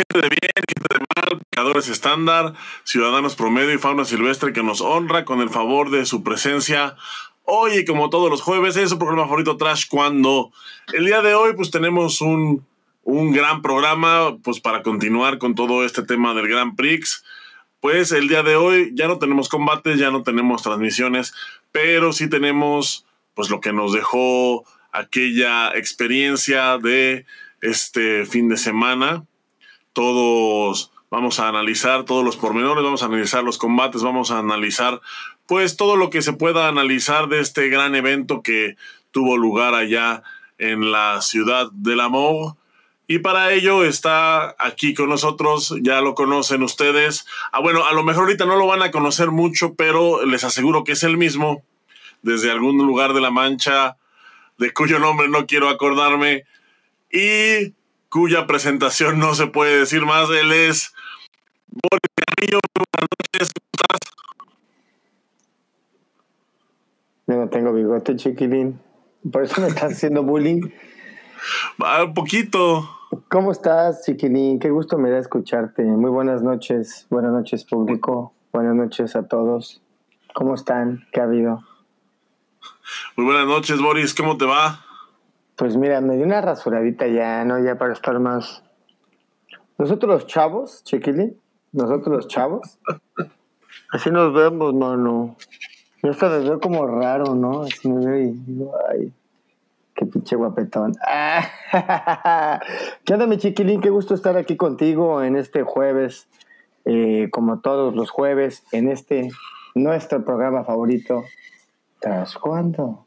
Gente de bien, gente de mal, pecadores estándar, ciudadanos promedio y fauna silvestre que nos honra con el favor de su presencia. Hoy, como todos los jueves, es su programa favorito Trash Cuando. El día de hoy, pues tenemos un, un gran programa, pues para continuar con todo este tema del Grand Prix. Pues el día de hoy ya no tenemos combates, ya no tenemos transmisiones, pero sí tenemos, pues lo que nos dejó aquella experiencia de este fin de semana. Todos vamos a analizar todos los pormenores, vamos a analizar los combates, vamos a analizar pues todo lo que se pueda analizar de este gran evento que tuvo lugar allá en la ciudad del amor. Y para ello está aquí con nosotros, ya lo conocen ustedes. Ah, bueno, a lo mejor ahorita no lo van a conocer mucho, pero les aseguro que es el mismo. Desde algún lugar de la Mancha, de cuyo nombre no quiero acordarme, y cuya presentación no se puede decir más. Él es Boris Carrillo. Buenas noches, ¿cómo estás? Yo no tengo bigote, chiquilín. Por eso me estás haciendo bullying. Ah, un poquito. ¿Cómo estás, chiquilín? Qué gusto me da escucharte. Muy buenas noches. Buenas noches, público. Buenas noches a todos. ¿Cómo están? ¿Qué ha habido? Muy buenas noches, Boris. ¿Cómo te va? Pues mira, me dio una rasuradita ya, ¿no? Ya para estar más. Nosotros los chavos, chiquilín. Nosotros los chavos. Así nos vemos, mano. Yo hasta me veo como raro, ¿no? Así me veo y digo, ay, qué pinche guapetón. ¿Qué onda, mi chiquilín? Qué gusto estar aquí contigo en este jueves, eh, como todos los jueves, en este nuestro programa favorito. ¿Tras cuándo?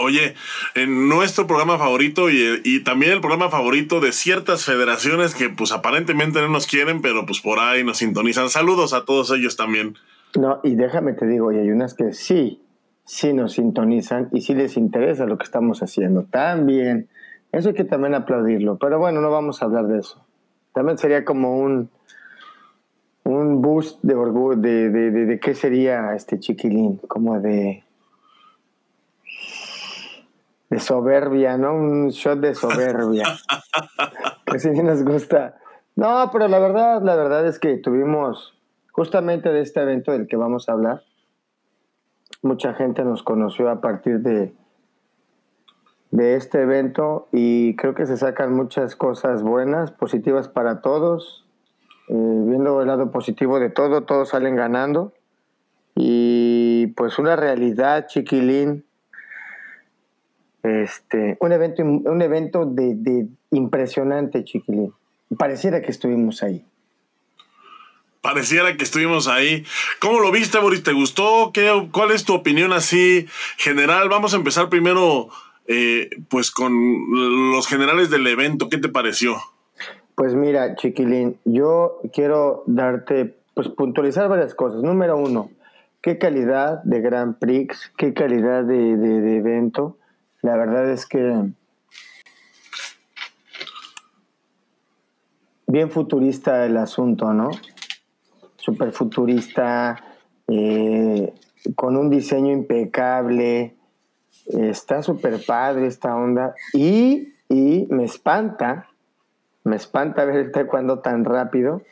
Oye, en nuestro programa favorito y, y, también el programa favorito de ciertas federaciones que pues aparentemente no nos quieren, pero pues por ahí nos sintonizan. Saludos a todos ellos también. No, y déjame te digo, y hay unas que sí, sí nos sintonizan y sí les interesa lo que estamos haciendo. También, eso hay que también aplaudirlo. Pero bueno, no vamos a hablar de eso. También sería como un, un boost de orgullo, de, de, de, de qué sería este chiquilín, como de de soberbia, ¿no? Un shot de soberbia. que sí nos gusta. No, pero la verdad, la verdad es que tuvimos justamente de este evento del que vamos a hablar. Mucha gente nos conoció a partir de, de este evento y creo que se sacan muchas cosas buenas, positivas para todos. Eh, viendo el lado positivo de todo, todos salen ganando. Y pues una realidad, chiquilín, este, un evento, un evento de, de impresionante, chiquilín. Pareciera que estuvimos ahí. Pareciera que estuvimos ahí. ¿Cómo lo viste, Boris? ¿Te gustó? ¿Qué, ¿Cuál es tu opinión así general? Vamos a empezar primero, eh, pues, con los generales del evento. ¿Qué te pareció? Pues mira, chiquilín, yo quiero darte, pues, puntualizar varias cosas. Número uno, qué calidad de Grand Prix, qué calidad de, de, de evento. La verdad es que bien futurista el asunto, ¿no? Super futurista, eh, con un diseño impecable, está súper padre esta onda y, y, me espanta, me espanta ver el taekwondo tan rápido,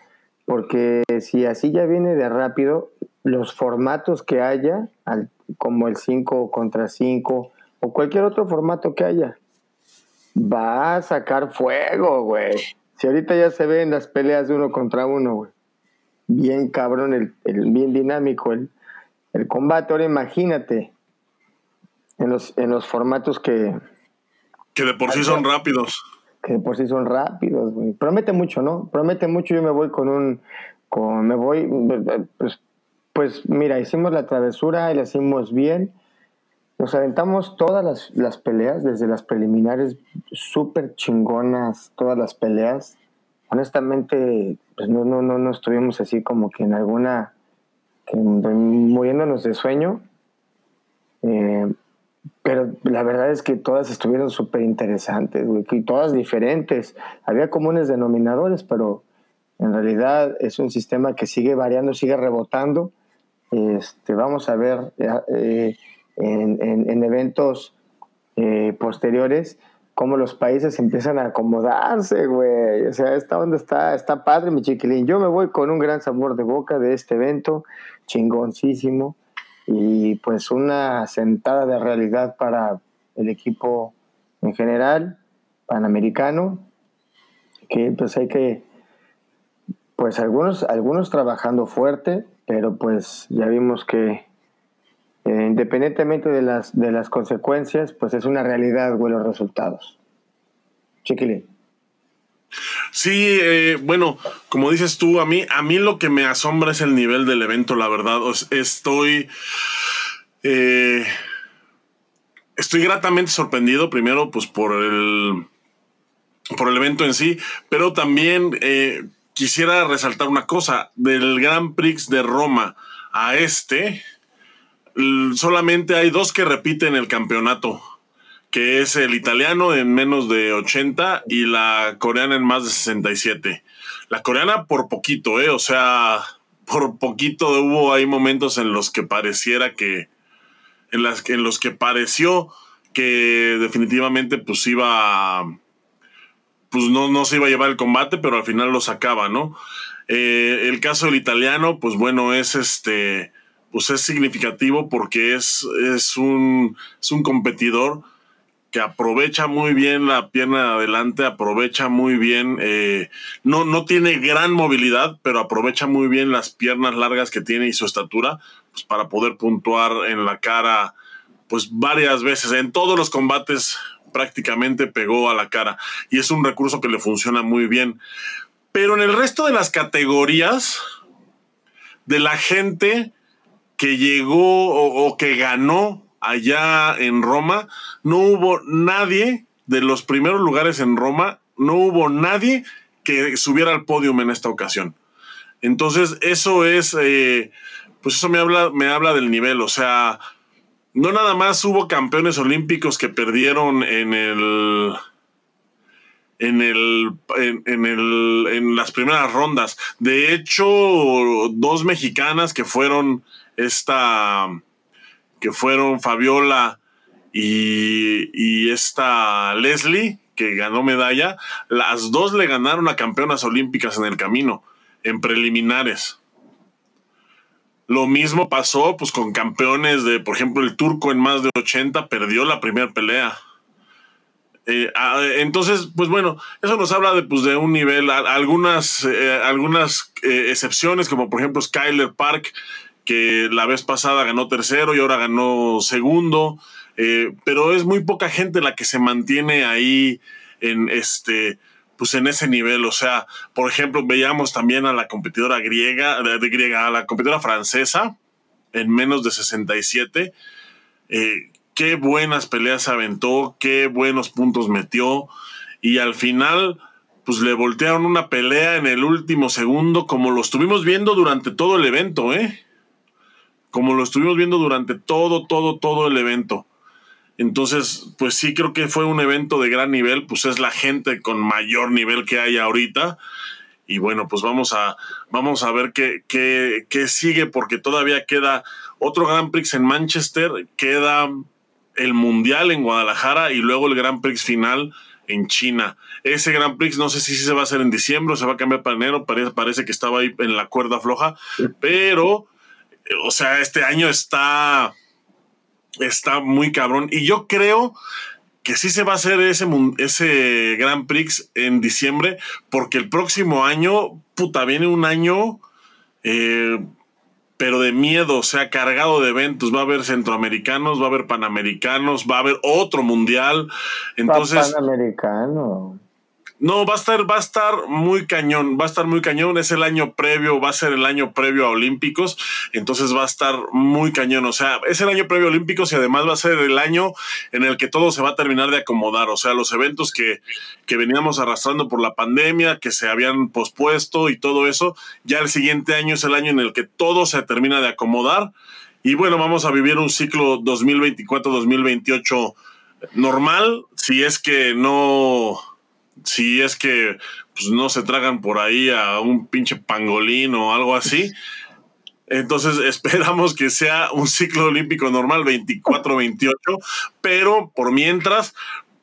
porque si así ya viene de rápido, los formatos que haya, como el 5 contra 5, o cualquier otro formato que haya. Va a sacar fuego, güey. Si ahorita ya se ven las peleas de uno contra uno, güey. Bien cabrón, el, el bien dinámico el, el, combate. Ahora imagínate en los, en los formatos que... Que de por sí son rápidos. Que de por sí son rápidos, güey. Promete mucho, ¿no? Promete mucho. Yo me voy con un... Con, me voy... Pues, pues mira, hicimos la travesura y la hicimos bien nos aventamos todas las, las peleas, desde las preliminares, súper chingonas, todas las peleas. Honestamente, pues no, no, no, no estuvimos así como que en alguna, que, muriéndonos de sueño. Eh, pero la verdad es que todas estuvieron súper interesantes, güey, y todas diferentes. Había comunes denominadores, pero en realidad es un sistema que sigue variando, sigue rebotando. Este, vamos a ver. Eh, en, en, en eventos eh, posteriores, cómo los países empiezan a acomodarse, güey. O sea, esta onda está, está padre, mi chiquilín. Yo me voy con un gran sabor de boca de este evento, chingoncísimo. Y pues una sentada de realidad para el equipo en general, panamericano, que pues hay que, pues algunos, algunos trabajando fuerte, pero pues ya vimos que eh, independientemente de las, de las consecuencias, pues es una realidad, güey, los resultados. Chiquilín. Sí, eh, bueno, como dices tú, a mí, a mí lo que me asombra es el nivel del evento, la verdad. estoy. Eh, estoy gratamente sorprendido, primero, pues por el. por el evento en sí, pero también quisiera resaltar una cosa. Del Grand Prix de Roma a este solamente hay dos que repiten el campeonato, que es el italiano en menos de 80 y la coreana en más de 67. La coreana por poquito, ¿eh? O sea, por poquito hubo ahí momentos en los que pareciera que, en, las, en los que pareció que definitivamente pues iba, pues no, no se iba a llevar el combate, pero al final lo sacaba, ¿no? Eh, el caso del italiano, pues bueno, es este pues es significativo porque es, es, un, es un competidor que aprovecha muy bien la pierna de adelante, aprovecha muy bien, eh, no, no tiene gran movilidad, pero aprovecha muy bien las piernas largas que tiene y su estatura pues, para poder puntuar en la cara pues varias veces. En todos los combates prácticamente pegó a la cara y es un recurso que le funciona muy bien. Pero en el resto de las categorías de la gente que llegó o, que ganó allá en Roma, no hubo nadie de los primeros lugares en Roma, no hubo nadie que subiera al podium en esta ocasión. Entonces, eso es, eh, pues eso me habla, me habla del nivel, o sea, no nada más hubo campeones olímpicos que perdieron en el, en el, en, el, en las primeras rondas. De hecho, dos mexicanas que fueron esta, que fueron Fabiola y, esta Leslie, que ganó medalla, las dos le ganaron a campeonas olímpicas en el camino, en preliminares. Lo mismo pasó pues con campeones de, por ejemplo, el turco en más de 80 perdió la primera pelea. Eh, entonces, pues bueno, eso nos habla de, pues, de un nivel, algunas, eh, algunas eh, excepciones, como por ejemplo Skyler Park, que la vez pasada ganó tercero y ahora ganó segundo, eh, pero es muy poca gente la que se mantiene ahí en este pues en ese nivel, o sea, por ejemplo, veíamos también a la competidora griega, de, griega, a la competidora francesa en menos de 67, eh, qué buenas peleas aventó, qué buenos puntos metió. Y al final pues le voltearon una pelea en el último segundo como lo estuvimos viendo durante todo el evento, ¿eh? Como lo estuvimos viendo durante todo, todo, todo el evento. Entonces, pues sí creo que fue un evento de gran nivel, pues es la gente con mayor nivel que hay ahorita. Y bueno, pues vamos a, vamos a ver qué, qué, qué sigue, porque todavía queda otro Grand Prix en Manchester, queda el Mundial en Guadalajara y luego el Grand Prix final en China. Ese Grand Prix no sé si se va a hacer en diciembre o se va a cambiar para enero, parece, parece que estaba ahí en la cuerda floja, pero o sea, este año está, está muy cabrón. Y yo creo que sí se va a hacer ese, ese Grand Prix en diciembre, porque el próximo año, puta, viene un año, eh, pero de miedo, o sea, cargado de eventos. Va a haber centroamericanos, va a haber panamericanos, va a haber otro mundial. Entonces. Panamericano. No, va a estar, va a estar muy cañón, va a estar muy cañón. Es el año previo, va a ser el año previo a Olímpicos, entonces va a estar muy cañón. O sea, es el año previo a Olímpicos y además va a ser el año en el que todo se va a terminar de acomodar. O sea, los eventos que, que veníamos arrastrando por la pandemia, que se habían pospuesto y todo eso, ya el siguiente año es el año en el que todo se termina de acomodar. Y bueno, vamos a vivir un ciclo 2024-2028 normal, si es que no si es que pues, no se tragan por ahí a un pinche pangolín o algo así. Entonces esperamos que sea un ciclo olímpico normal 24-28, pero por mientras,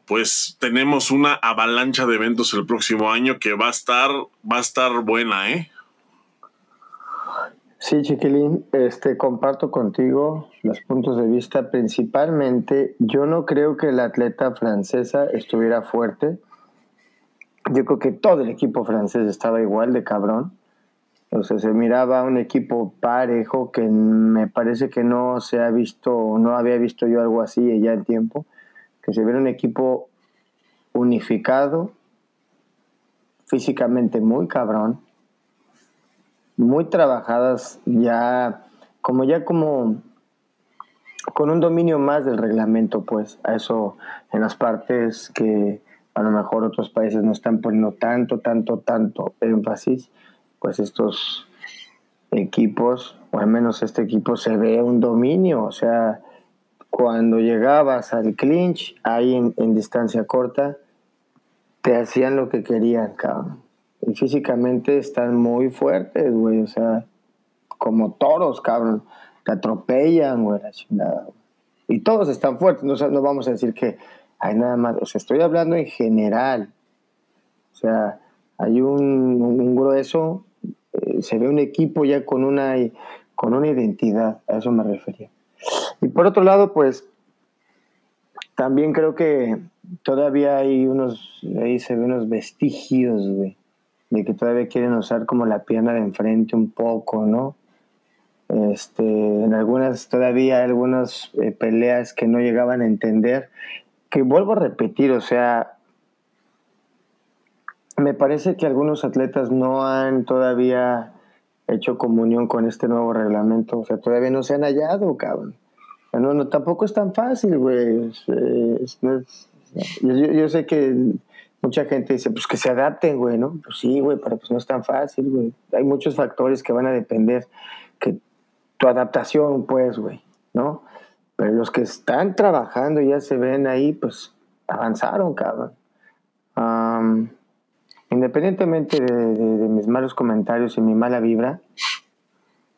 pues tenemos una avalancha de eventos el próximo año que va a estar, va a estar buena, ¿eh? Sí, Chiquilín, este, comparto contigo los puntos de vista. Principalmente, yo no creo que la atleta francesa estuviera fuerte. Yo creo que todo el equipo francés estaba igual de cabrón. O sea, se miraba un equipo parejo que me parece que no se ha visto, no había visto yo algo así ya en tiempo. Que se viera un equipo unificado, físicamente muy cabrón muy trabajadas ya, como ya como con un dominio más del reglamento, pues, a eso en las partes que a lo mejor otros países no están poniendo tanto, tanto, tanto énfasis, pues estos equipos, o al menos este equipo, se ve un dominio, o sea, cuando llegabas al clinch, ahí en, en distancia corta, te hacían lo que querían, cabrón. Y físicamente están muy fuertes, güey, o sea, como toros, cabrón, te atropellan, güey. Y todos están fuertes, no, no vamos a decir que hay nada más, o sea, estoy hablando en general. O sea, hay un, grueso, eh, se ve un equipo ya con una, con una identidad, a eso me refería. Y por otro lado, pues, también creo que todavía hay unos, ahí se ven unos vestigios, güey, de que todavía quieren usar como la pierna de enfrente un poco, ¿no? Este, en algunas, todavía hay algunas eh, peleas que no llegaban a entender, que vuelvo a repetir, o sea, me parece que algunos atletas no han todavía hecho comunión con este nuevo reglamento, o sea, todavía no se han hallado, cabrón. No, tampoco es tan fácil, güey. yo, yo, sé que mucha gente dice, pues que se adapten, güey, ¿no? Pues sí, güey, pero pues no es tan fácil, güey. Hay muchos factores que van a depender que tu adaptación, pues, güey, ¿no? Pero los que están trabajando y ya se ven ahí, pues avanzaron, cabrón. independientemente de, mis malos comentarios y mi mala vibra.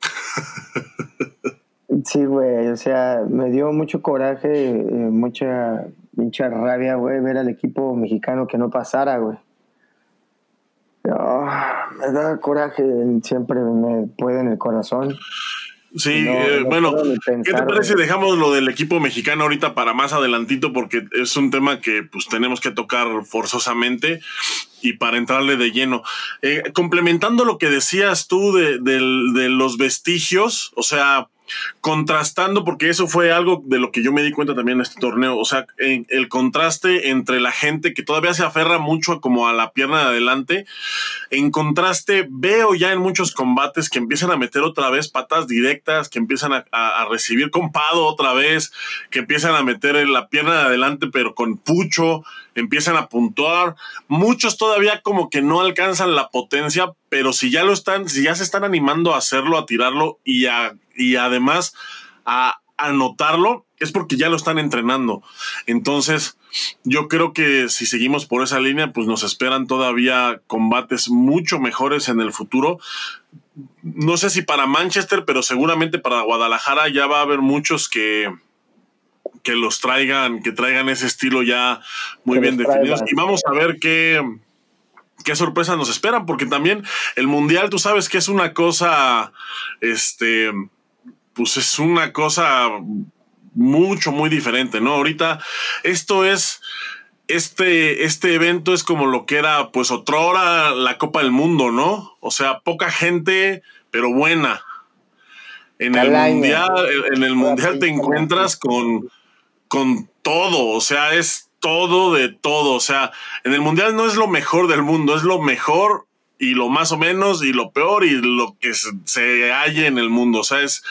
sí, güey, o sea, me dio mucho coraje, eh, mucha Mucha rabia, güey, ver al equipo mexicano que no pasara, güey. me da coraje, siempre me puede en el corazón. Sí, eh, bueno, ¿qué te parece dejamos lo del equipo mexicano ahorita para más adelantito? Porque es un tema que pues tenemos que tocar forzosamente y para entrarle de lleno. Eh, complementando lo que decías tú de, de los vestigios, o sea, contrastando, porque eso fue algo de lo que yo me di cuenta también en este torneo, o sea, el contraste entre la gente que todavía se aferra mucho como a la pierna de adelante, en contraste veo ya en muchos combates que empiezan a meter otra vez patas directas, que empiezan a, a recibir compado otra vez, que empiezan a meter la pierna de adelante pero con pucho, empiezan a puntuar. Muchos todavía como que no alcanzan la potencia, pero si ya lo están, si ya se están animando a hacerlo, a tirarlo y, a, y además a anotarlo, es porque ya lo están entrenando. Entonces, yo creo que si seguimos por esa línea, pues nos esperan todavía combates mucho mejores en el futuro. No sé si para Manchester, pero seguramente para Guadalajara ya va a haber muchos que, que los traigan, que traigan ese estilo ya muy bien definidos. Y vamos a ver qué, qué sorpresas nos esperan, porque también el mundial, tú sabes que es una cosa, este, pues es una cosa mucho, muy diferente, ¿no? Ahorita esto es, este, este evento es como lo que era, pues, otrora la Copa del Mundo, ¿no? O sea, poca gente, pero buena. En el mundial, en el mundial te encuentras con con todo, o sea, es todo de todo, o sea, en el mundial no es lo mejor del mundo, es lo mejor y lo más o menos y lo peor y lo que se, se halle en el mundo, o sea, es,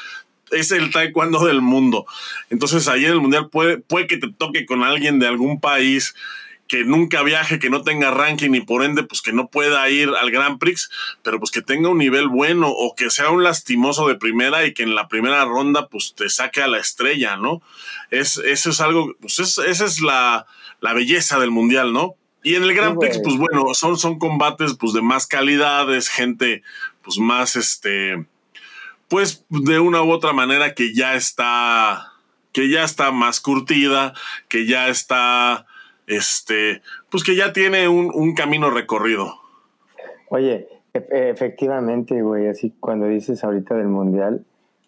es el taekwondo del mundo. Entonces ahí en el mundial puede, puede que te toque con alguien de algún país que nunca viaje, que no tenga ranking y por ende pues que no pueda ir al Grand Prix, pero pues que tenga un nivel bueno o que sea un lastimoso de primera y que en la primera ronda pues te saque a la estrella, ¿no? Es, eso es algo, pues esa es la, belleza del mundial, ¿no? Y en el Grand Prix, pues bueno, son, son combates pues de más calidad, es gente pues más este, pues de una u otra manera que ya está, que ya está más curtida, que ya está este, pues que ya tiene un, camino recorrido. Oye, e-, efectivamente, güey, así cuando dices ahorita del mundial,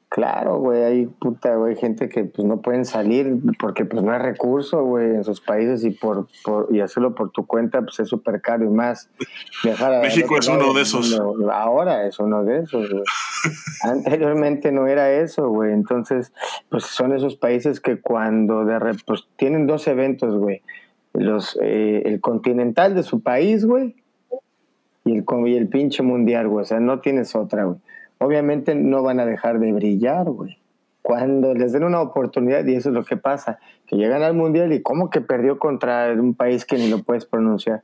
Claro, güey, hay puta, güey, gente que pues no pueden salir porque pues no hay recurso, güey, en sus países y por, por y hacerlo por tu cuenta pues es súper caro y más. México es uno de esos. Ahora es uno de esos, güey. Anteriormente no era eso, güey. Entonces, pues son esos países que cuando de pues tienen dos eventos, güey. Los, eh, el continental de su país, güey, y el, y el pinche mundial, güey. O sea, no tienes otra, güey obviamente no van a dejar de brillar, güey. Cuando les den una oportunidad, y eso es lo que pasa, que llegan al mundial y ¿cómo que perdió contra un país que ni lo puedes pronunciar?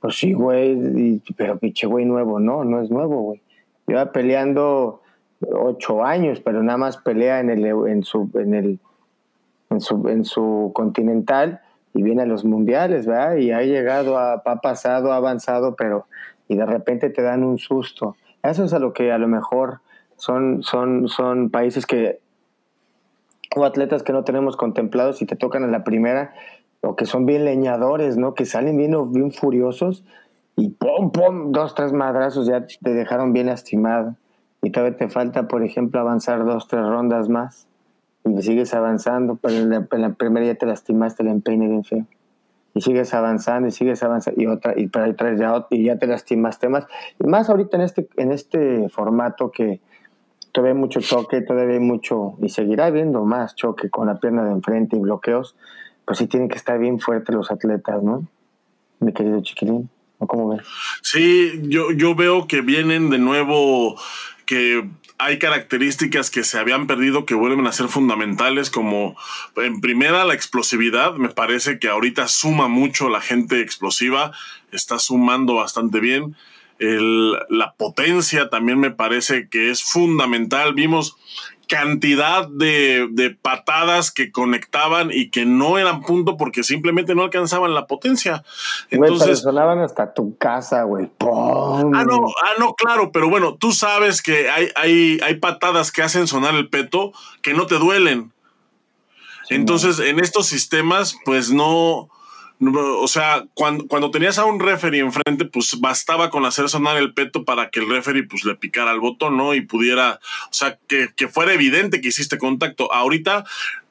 Pues sí, güey, pero pinche güey nuevo, no, no es nuevo, güey. Lleva peleando ocho años, pero nada más pelea en el en su en el en su, en su continental y viene a los mundiales, ¿verdad? Y ha llegado, ha pasado, ha avanzado, pero y de repente te dan un susto. Eso es a lo que a lo mejor son, son, son países que, o atletas que no tenemos contemplados y te tocan en la primera, o que son bien leñadores, ¿no? Que salen bien, bien furiosos y pum, pum, dos, tres madrazos ya te dejaron bien lastimado. Y todavía te falta, por ejemplo, avanzar dos, tres rondas más. Y sigues avanzando, pero en la, primera ya te lastimaste el empeine bien feo y sigues avanzando y sigues avanzando y otra y para atrás ya y ya te lastimaste más y más ahorita en este en este formato que todavía hay mucho choque todavía hay mucho y seguirá habiendo más choque con la pierna de enfrente y bloqueos pues sí tienen que estar bien fuertes los atletas no mi querido chiquilín ¿o cómo ves? Sí, yo, yo veo que vienen de nuevo que hay características que se habían perdido que vuelven a ser fundamentales, como en primera la explosividad. Me parece que ahorita suma mucho la gente explosiva, está sumando bastante bien. la potencia también me parece que es fundamental. Vimos cantidad de, patadas que conectaban y que no eran punto porque simplemente no alcanzaban la potencia. Entonces sonaban hasta tu casa, güey. Ah, no, ah, no, claro, pero bueno, tú sabes que hay, hay, hay patadas que hacen sonar el peto que no te duelen. Entonces, en estos sistemas, pues no, o sea, cuando, cuando tenías a un referee enfrente, pues bastaba con hacer sonar el peto para que el referee pues le picara el botón, ¿no? Y pudiera, o sea, que, fuera evidente que hiciste contacto. Ahorita,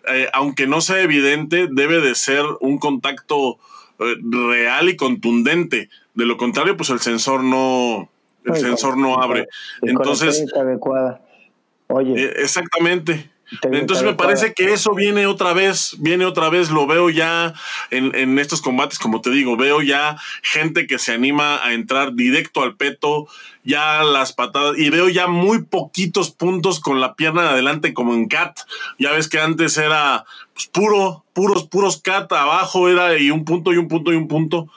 eh, aunque no sea evidente, debe de ser un contacto eh, real y contundente. De lo contrario, pues el sensor no, el sensor no abre. Entonces, adecuada. Oye. Eh, exactamente. Entonces me parece que eso viene otra vez, viene otra vez, lo veo ya en, estos combates, como te digo, veo ya gente que se anima a entrar directo al peto, ya las patadas, y veo ya muy poquitos puntos con la pierna de adelante como en cat. Ya ves que antes era pues, puro, puros, puros cat abajo, era y un punto y un punto y un punto.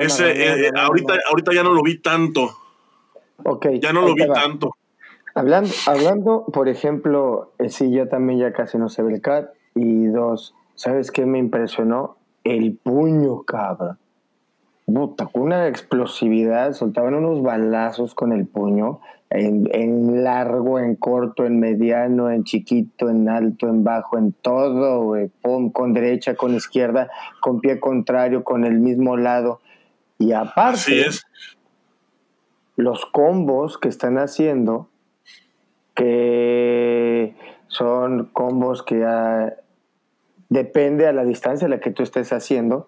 Ese, eh, eh, ahorita, ahorita ya no lo vi tanto. Ok. Ya no lo vi tanto. Hablando, hablando, por ejemplo, eh, sí, yo también ya casi no sé ve el CAT. Y dos, ¿sabes qué me impresionó? El puño, cabra. Puta, con una explosividad, soltaban unos balazos con el puño, en, en, largo, en corto, en mediano, en chiquito, en alto, en bajo, en todo, güey. con derecha, con izquierda, con pie contrario, con el mismo lado. Y aparte, los combos que están haciendo que son combos que depende a la distancia a la que tú estés haciendo,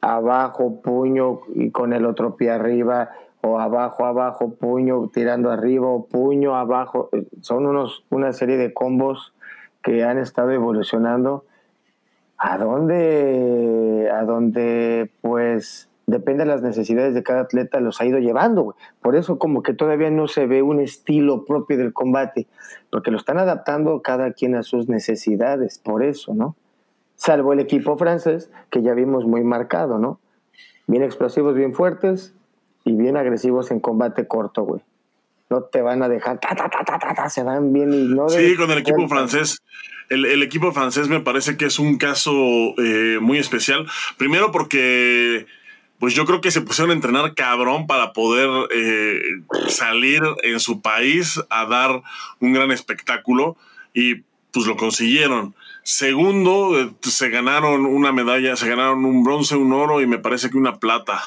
abajo, puño y con el otro pie arriba, o abajo, abajo, puño tirando arriba, o puño abajo. Son unos, una serie de combos que han estado evolucionando. ¿A dónde, a dónde pues depende de las necesidades de cada atleta, los ha ido llevando. Por eso como que todavía no se ve un estilo propio del combate, porque lo están adaptando cada quien a sus necesidades, por eso, ¿no? Salvo el equipo francés, que ya vimos muy marcado, ¿no? Bien explosivos, bien fuertes y bien agresivos en combate corto, güey. No te van a dejar, ta, ta, ta, se van bien y no... Sí, con el equipo francés. El, equipo francés me parece que es un caso eh, muy especial. Primero porque pues yo creo que se pusieron a entrenar cabrón para poder eh, salir en su país a dar un gran espectáculo y pues lo consiguieron. Segundo, eh, se ganaron una medalla, se ganaron un bronce, un oro y me parece que una plata.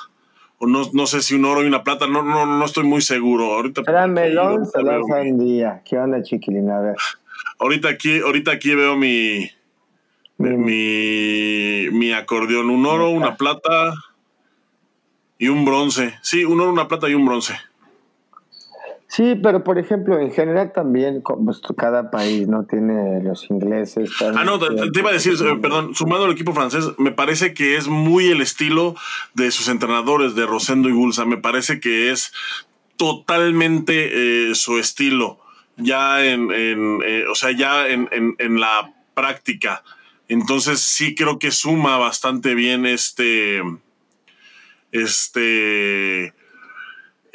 O no, no sé si un oro y una plata, no, no, no estoy muy seguro. Ahorita Era melón, se la sandía. ¿Qué onda, chiquilina? A ver. Ahorita aquí, ahorita aquí veo mi, mi, mi acordeón. Un oro, una plata y un bronce. Sí, un oro, una plata y un bronce. Sí, pero por ejemplo, en general también, pues, cada país no tiene los ingleses. Ah, no, te, iba a decir, eh, perdón, sumando al equipo francés, me parece que es muy el estilo de sus entrenadores, de Rosendo y Bulsa. Me parece que es totalmente eh, su estilo, ya en, en eh, o sea, ya en, en, en la práctica. Entonces sí creo que suma bastante bien este, este,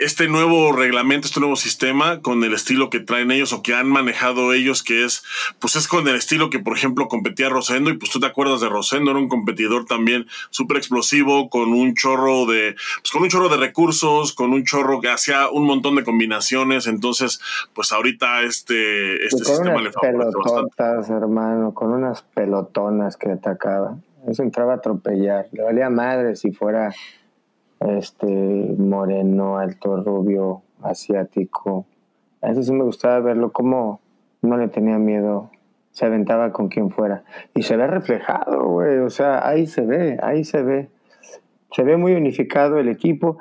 este nuevo reglamento, este nuevo sistema con el estilo que traen ellos o que han manejado ellos, que es, pues es con el estilo que, por ejemplo, competía Rosendo, y pues tú te acuerdas de Rosendo, era un competidor también súper explosivo, con un chorro de, pues con un chorro de recursos, con un chorro que hacía un montón de combinaciones, entonces, pues ahorita este, este sistema le favorece bastante. hermano, con unas pelotonas que atacaba. Eso entraba a atropellar, le valía madre si fuera este moreno, alto, rubio, asiático. A eso sí me gustaba verlo como no le tenía miedo, se aventaba con quien fuera. Y se ve reflejado, güey, o sea, ahí se ve, ahí se ve. Se ve muy unificado el equipo.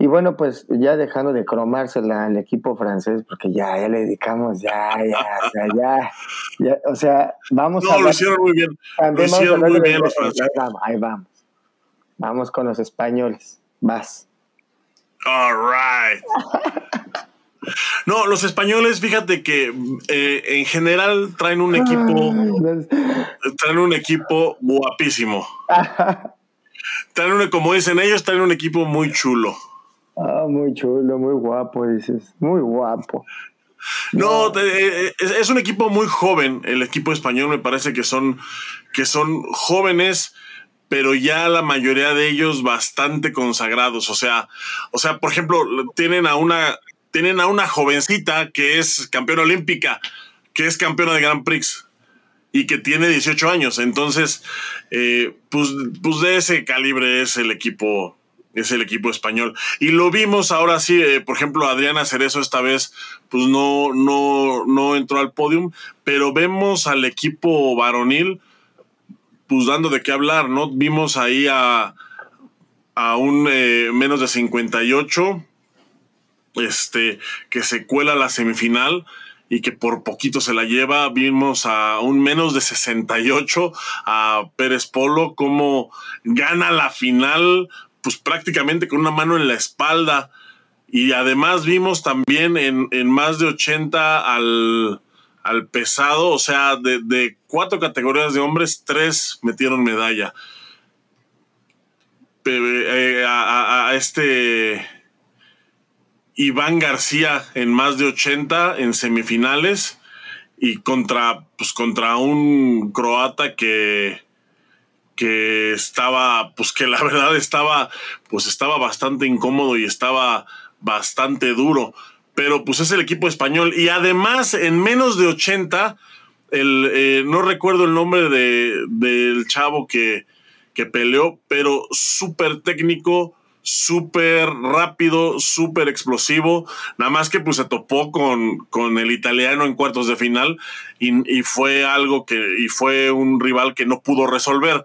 Y bueno, pues ya dejando de cromársela al equipo francés, porque ya, ya le dedicamos, ya, ya, sea, ya, ya o sea, vamos a... No, lo hicieron muy bien. Lo hicieron muy bien los franceses. Ahí vamos, ahí vamos. Vamos con los españoles. Vas. All right. No, los españoles, fíjate que eh, en general traen un equipo, traen un equipo guapísimo. traen un, como dicen ellos, traen un equipo muy chulo. Ah, muy chulo, muy guapo, dices, muy guapo. No, eh, es, un equipo muy joven. El equipo español me parece que son, que son jóvenes pero ya la mayoría de ellos bastante consagrados. O sea, o sea, por ejemplo, tienen a una, tienen a una jovencita que es campeona olímpica, que es campeona de Grand Prix y que tiene 18 años. Entonces, eh, pues, pues de ese calibre es el equipo, es el equipo español. Y lo vimos ahora sí, eh, por ejemplo, Adriana Cerezo esta vez, pues no, no, no entró al podium, pero vemos al equipo varonil pues dando de qué hablar, ¿no? Vimos ahí a, a un eh, menos de 58, este, que se cuela la semifinal y que por poquito se la lleva. Vimos a un menos de 68 a Pérez Polo, como gana la final, pues prácticamente con una mano en la espalda. Y además vimos también en, en más de 80 al, al pesado, o sea, de, cuatro categorías de hombres, tres metieron medalla. Eh, a, este Iván García en más de 80 en semifinales y contra, pues, contra un croata que, que estaba, pues que la verdad estaba, pues estaba bastante incómodo y estaba bastante duro pero pues es el equipo español. Y además, en menos de 80, el, eh, no recuerdo el nombre de, del chavo que, que peleó, pero súper técnico, súper rápido, súper explosivo. Nada más que pues se topó con, con el italiano en cuartos de final y, y, fue algo que, y fue un rival que no pudo resolver.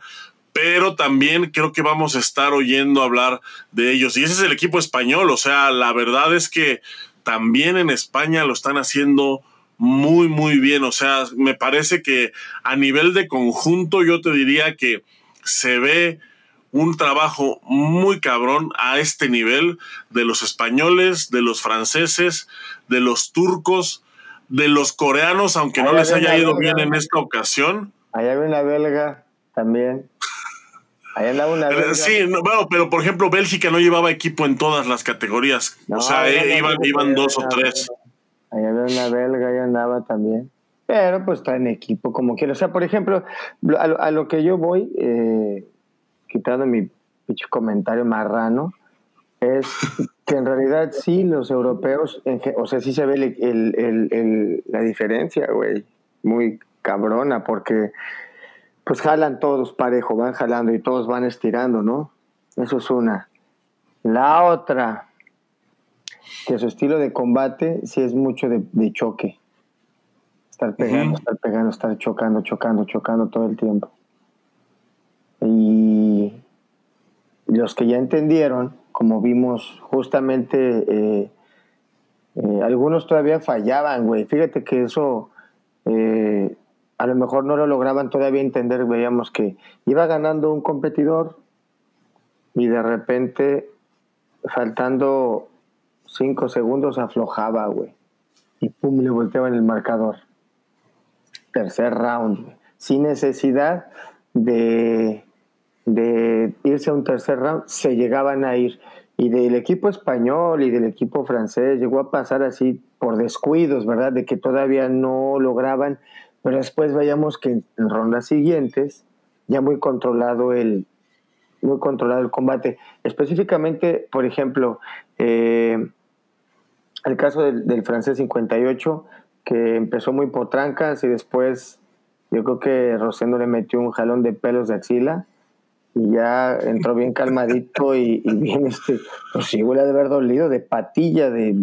Pero también creo que vamos a estar oyendo hablar de ellos. Y ese es el equipo español. O sea, la verdad es que también en España lo están haciendo muy, muy bien. O sea, me parece que a nivel de conjunto yo te diría que se ve un trabajo muy cabrón a este nivel de los españoles, de los franceses, de los turcos, de los coreanos, aunque no les haya ido bien en esta ocasión. Allá hay una belga también. Ahí andaba una belga. Sí, bueno, pero por ejemplo, Bélgica no llevaba equipo en todas las categorías. o sea, eh, iban, iban dos o tres. Ahí había una belga, ahí andaba también. Pero pues está en equipo como quiera. O sea, por ejemplo, a, lo que yo voy, eh, quitando mi comentario marrano, es que en realidad sí, los europeos, o sea, sí se ve el, el, la diferencia, güey, muy cabrona, porque pues jalan todos parejo, van jalando y todos van estirando, ¿no? Eso es una. La otra, que su estilo de combate sí es mucho de, choque. Estar pegando, estar pegando, estar chocando, chocando, chocando todo el tiempo. Y los que ya entendieron, como vimos justamente, eh, eh, algunos todavía fallaban, güey. Fíjate que eso eh, a lo mejor no lo lograban todavía entender. Veíamos que iba ganando un competidor y de repente, faltando cinco segundos, aflojaba, güey. Y pum, le volteaban el marcador. Tercer round, Sin necesidad de de irse a un tercer round, se llegaban a ir. Y del equipo español y del equipo francés llegó a pasar así por descuidos, ¿verdad? De que todavía no lograban, pero después veíamos que en rondas siguientes ya muy controlado el, muy controlado el combate. Específicamente, por ejemplo, eh, el caso del, del, francés 58, que empezó muy potrancas y después yo creo que Rosendo le metió un jalón de pelos de axila y ya entró bien calmadito y, bien, este, pues sí, huele de haber dolido, de patilla, de,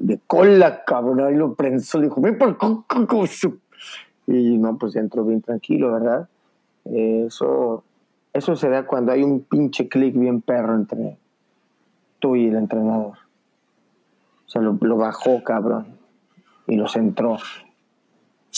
de, cola, cabrón, y lo prensó, dijo, ven por y no, pues entró bien tranquilo, ¿verdad? Eso, eso se da cuando hay un pinche clic bien perro entre tú y el entrenador. O sea, lo bajó, cabrón, y lo centró.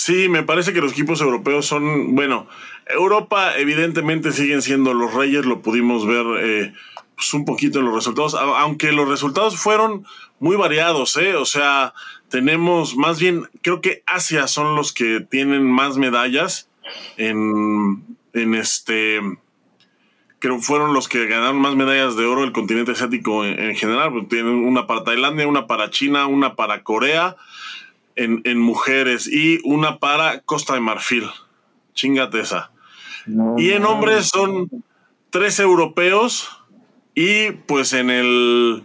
Sí, me parece que los equipos europeos son, bueno, Europa evidentemente siguen siendo los reyes, lo pudimos ver eh, pues un poquito en los resultados, aunque los resultados fueron muy variados, ¿eh? O sea, tenemos más bien, creo que Asia son los que tienen más medallas en, en este, creo fueron los que ganaron más medallas de oro el continente asiático en, en general, pues tienen una para Tailandia, una para China, una para Corea en, mujeres y una para Costa de Marfil. Chingate esa. y en hombres son tres europeos y pues en el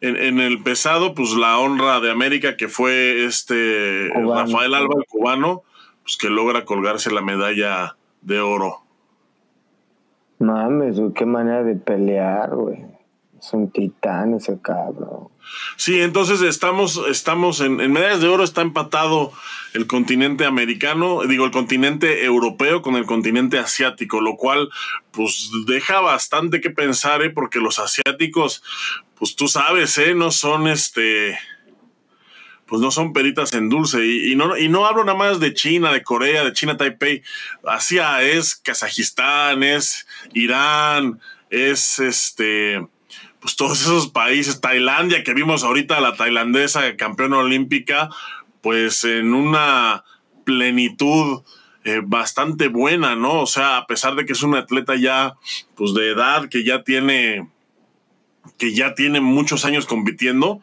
en, el pesado pues la honra de América que fue este Rafael Alba el cubano pues que logra colgarse la medalla de oro. Mames, qué manera de pelear, güey. Es un titán ese cabrón. Sí, entonces estamos, estamos en, medallas de oro, está empatado el continente americano, digo, el continente europeo con el continente asiático, lo cual pues deja bastante que pensar, ¿eh? porque los asiáticos, pues tú sabes, ¿eh? no son este pues no son peritas en dulce. Y, no, y no hablo nada más de China, de Corea, de China Taipei. Asia es Kazajistán, es Irán, es este pues todos esos países, Tailandia, que vimos ahorita la tailandesa campeona olímpica, pues en una plenitud eh, bastante buena, ¿no? O sea, a pesar de que es una atleta ya, pues de edad, que ya tiene, que ya tiene muchos años compitiendo,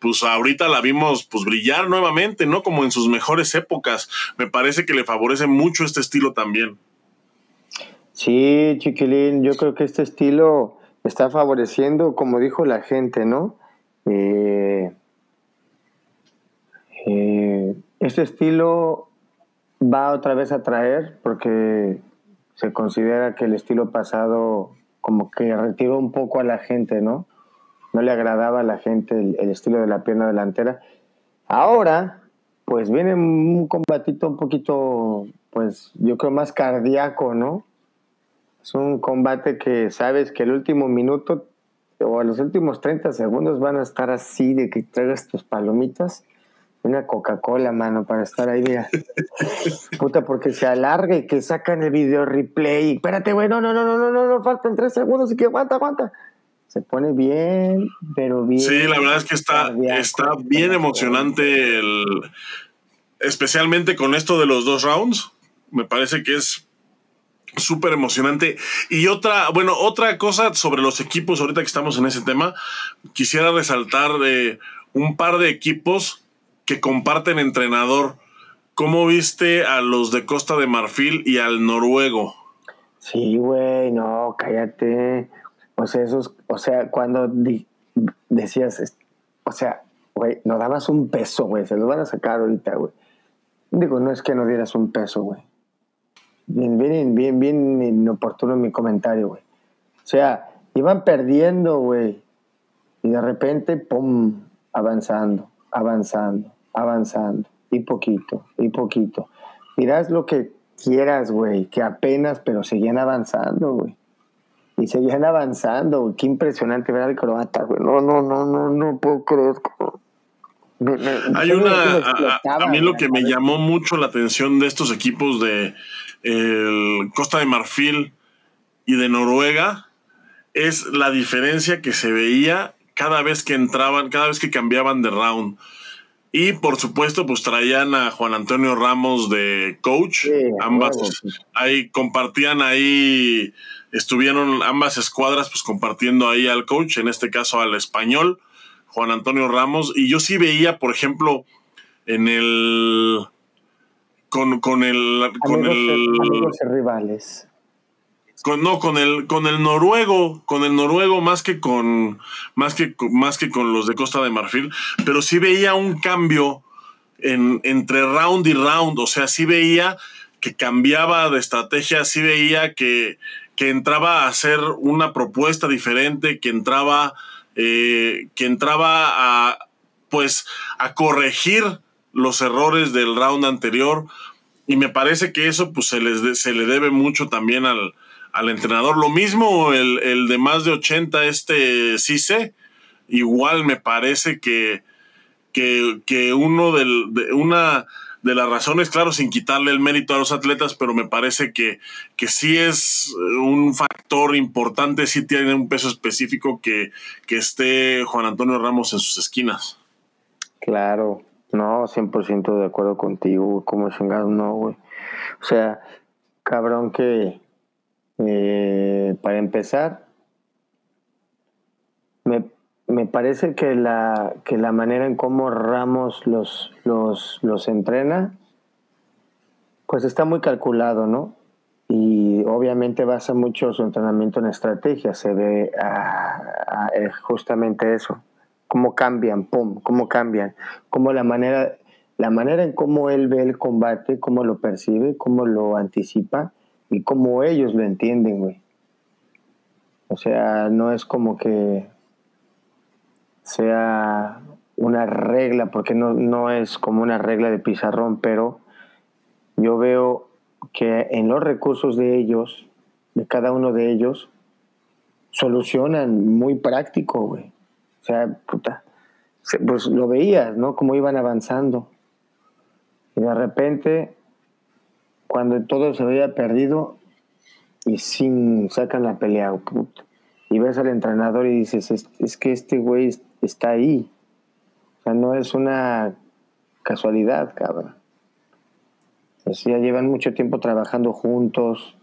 pues ahorita la vimos pues brillar nuevamente, ¿no? Como en sus mejores épocas. Me parece que le favorece mucho este estilo también. Sí, chiquilín, yo creo que este estilo está favoreciendo, como dijo la gente, ¿no? Eh, eh, este estilo va otra vez a traer porque se considera que el estilo pasado como que retiró un poco a la gente, ¿no? No le agradaba a la gente el, el estilo de la pierna delantera. Ahora, pues viene un combatito un poquito, pues yo creo más cardíaco, ¿no? Es un combate que sabes que el último minuto o los últimos 30 segundos van a estar así de que traigas tus palomitas una Coca-Cola, mano, para estar ahí, mira. Puta, porque se alarga y que sacan el video replay. Espérate, güey, no, no, no, no, no, no, no, faltan tres segundos y que aguanta, aguanta. Se pone bien, pero bien. Sí, la verdad es que está, está bien emocionante el. Especialmente con esto de los dos rounds. Me parece que es súper emocionante. Y otra, bueno, otra cosa sobre los equipos, ahorita que estamos en ese tema, quisiera resaltar de un par de equipos que comparten entrenador. ¿Cómo viste a los de Costa de Marfil y al noruego? Sí, güey, no, cállate. O sea, esos, o sea, cuando decías, o sea, güey, no dabas un peso, güey, se los van a sacar ahorita, güey. Digo, no es que no dieras un peso, güey bien, bien, bien, bien inoportuno mi comentario, güey. O sea, iban perdiendo, güey. Y de repente, pum, avanzando, avanzando, avanzando. Y poquito, y poquito. Mirás lo que quieras, güey, que apenas, pero seguían avanzando, güey. Y seguían avanzando, güey. Qué impresionante ver al croata, güey. No, no, no, no, no puedo creer. Hay una. A, mí lo que me llamó mucho la atención de estos equipos de el Costa de Marfil y de Noruega es la diferencia que se veía cada vez que entraban, cada vez que cambiaban de round. Y por supuesto, pues traían a Juan Antonio Ramos de coach. ambas ahí compartían ahí, estuvieron ambas escuadras pues compartiendo ahí al coach, en este caso al español, Juan Antonio Ramos. Y yo sí veía, por ejemplo, en el con, con el con el rivales con, no, con el, con el noruego, con el noruego más que con, más que, más que con los de Costa de Marfil, pero sí veía un cambio en, entre round y round, o sea, sí veía que cambiaba de estrategia, sí veía que, que entraba a hacer una propuesta diferente, que entraba, eh, que entraba a, pues, a corregir los errores del round anterior, y me parece que eso, pues, se, les se le debe mucho también al, al entrenador. Lo mismo el, de más de 80, este Cise, igual me parece que, que, uno del, de, una de las razones, claro, sin quitarle el mérito a los atletas, pero me parece que, que sí es un factor importante, sí tiene un peso específico que, que esté Juan Antonio Ramos en sus esquinas. Claro, no, 100% de acuerdo contigo, como chingado, no, güey. O sea, cabrón que, eh, para empezar, me, parece que la, que la manera en cómo Ramos los, los, los entrena, pues está muy calculado, ¿no? Y obviamente basa mucho su entrenamiento en estrategia, se ve justamente eso, cómo cambian, pum, cómo cambian, cómo la manera, la manera en cómo él ve el combate, cómo lo percibe, cómo lo anticipa, y como ellos lo entienden, güey. O sea, no es como que sea una regla, porque no, no es como una regla de pizarrón, pero yo veo que en los recursos de ellos, de cada uno de ellos, solucionan muy práctico, güey. O sea, puta, pues lo veías, ¿no? Cómo iban avanzando. Y de repente cuando todo se había perdido y sin sacan la pelea, y ves al entrenador y dices, es, que este güey está ahí. O sea, no es una casualidad, cabrón. Pues ya llevan mucho tiempo trabajando juntos.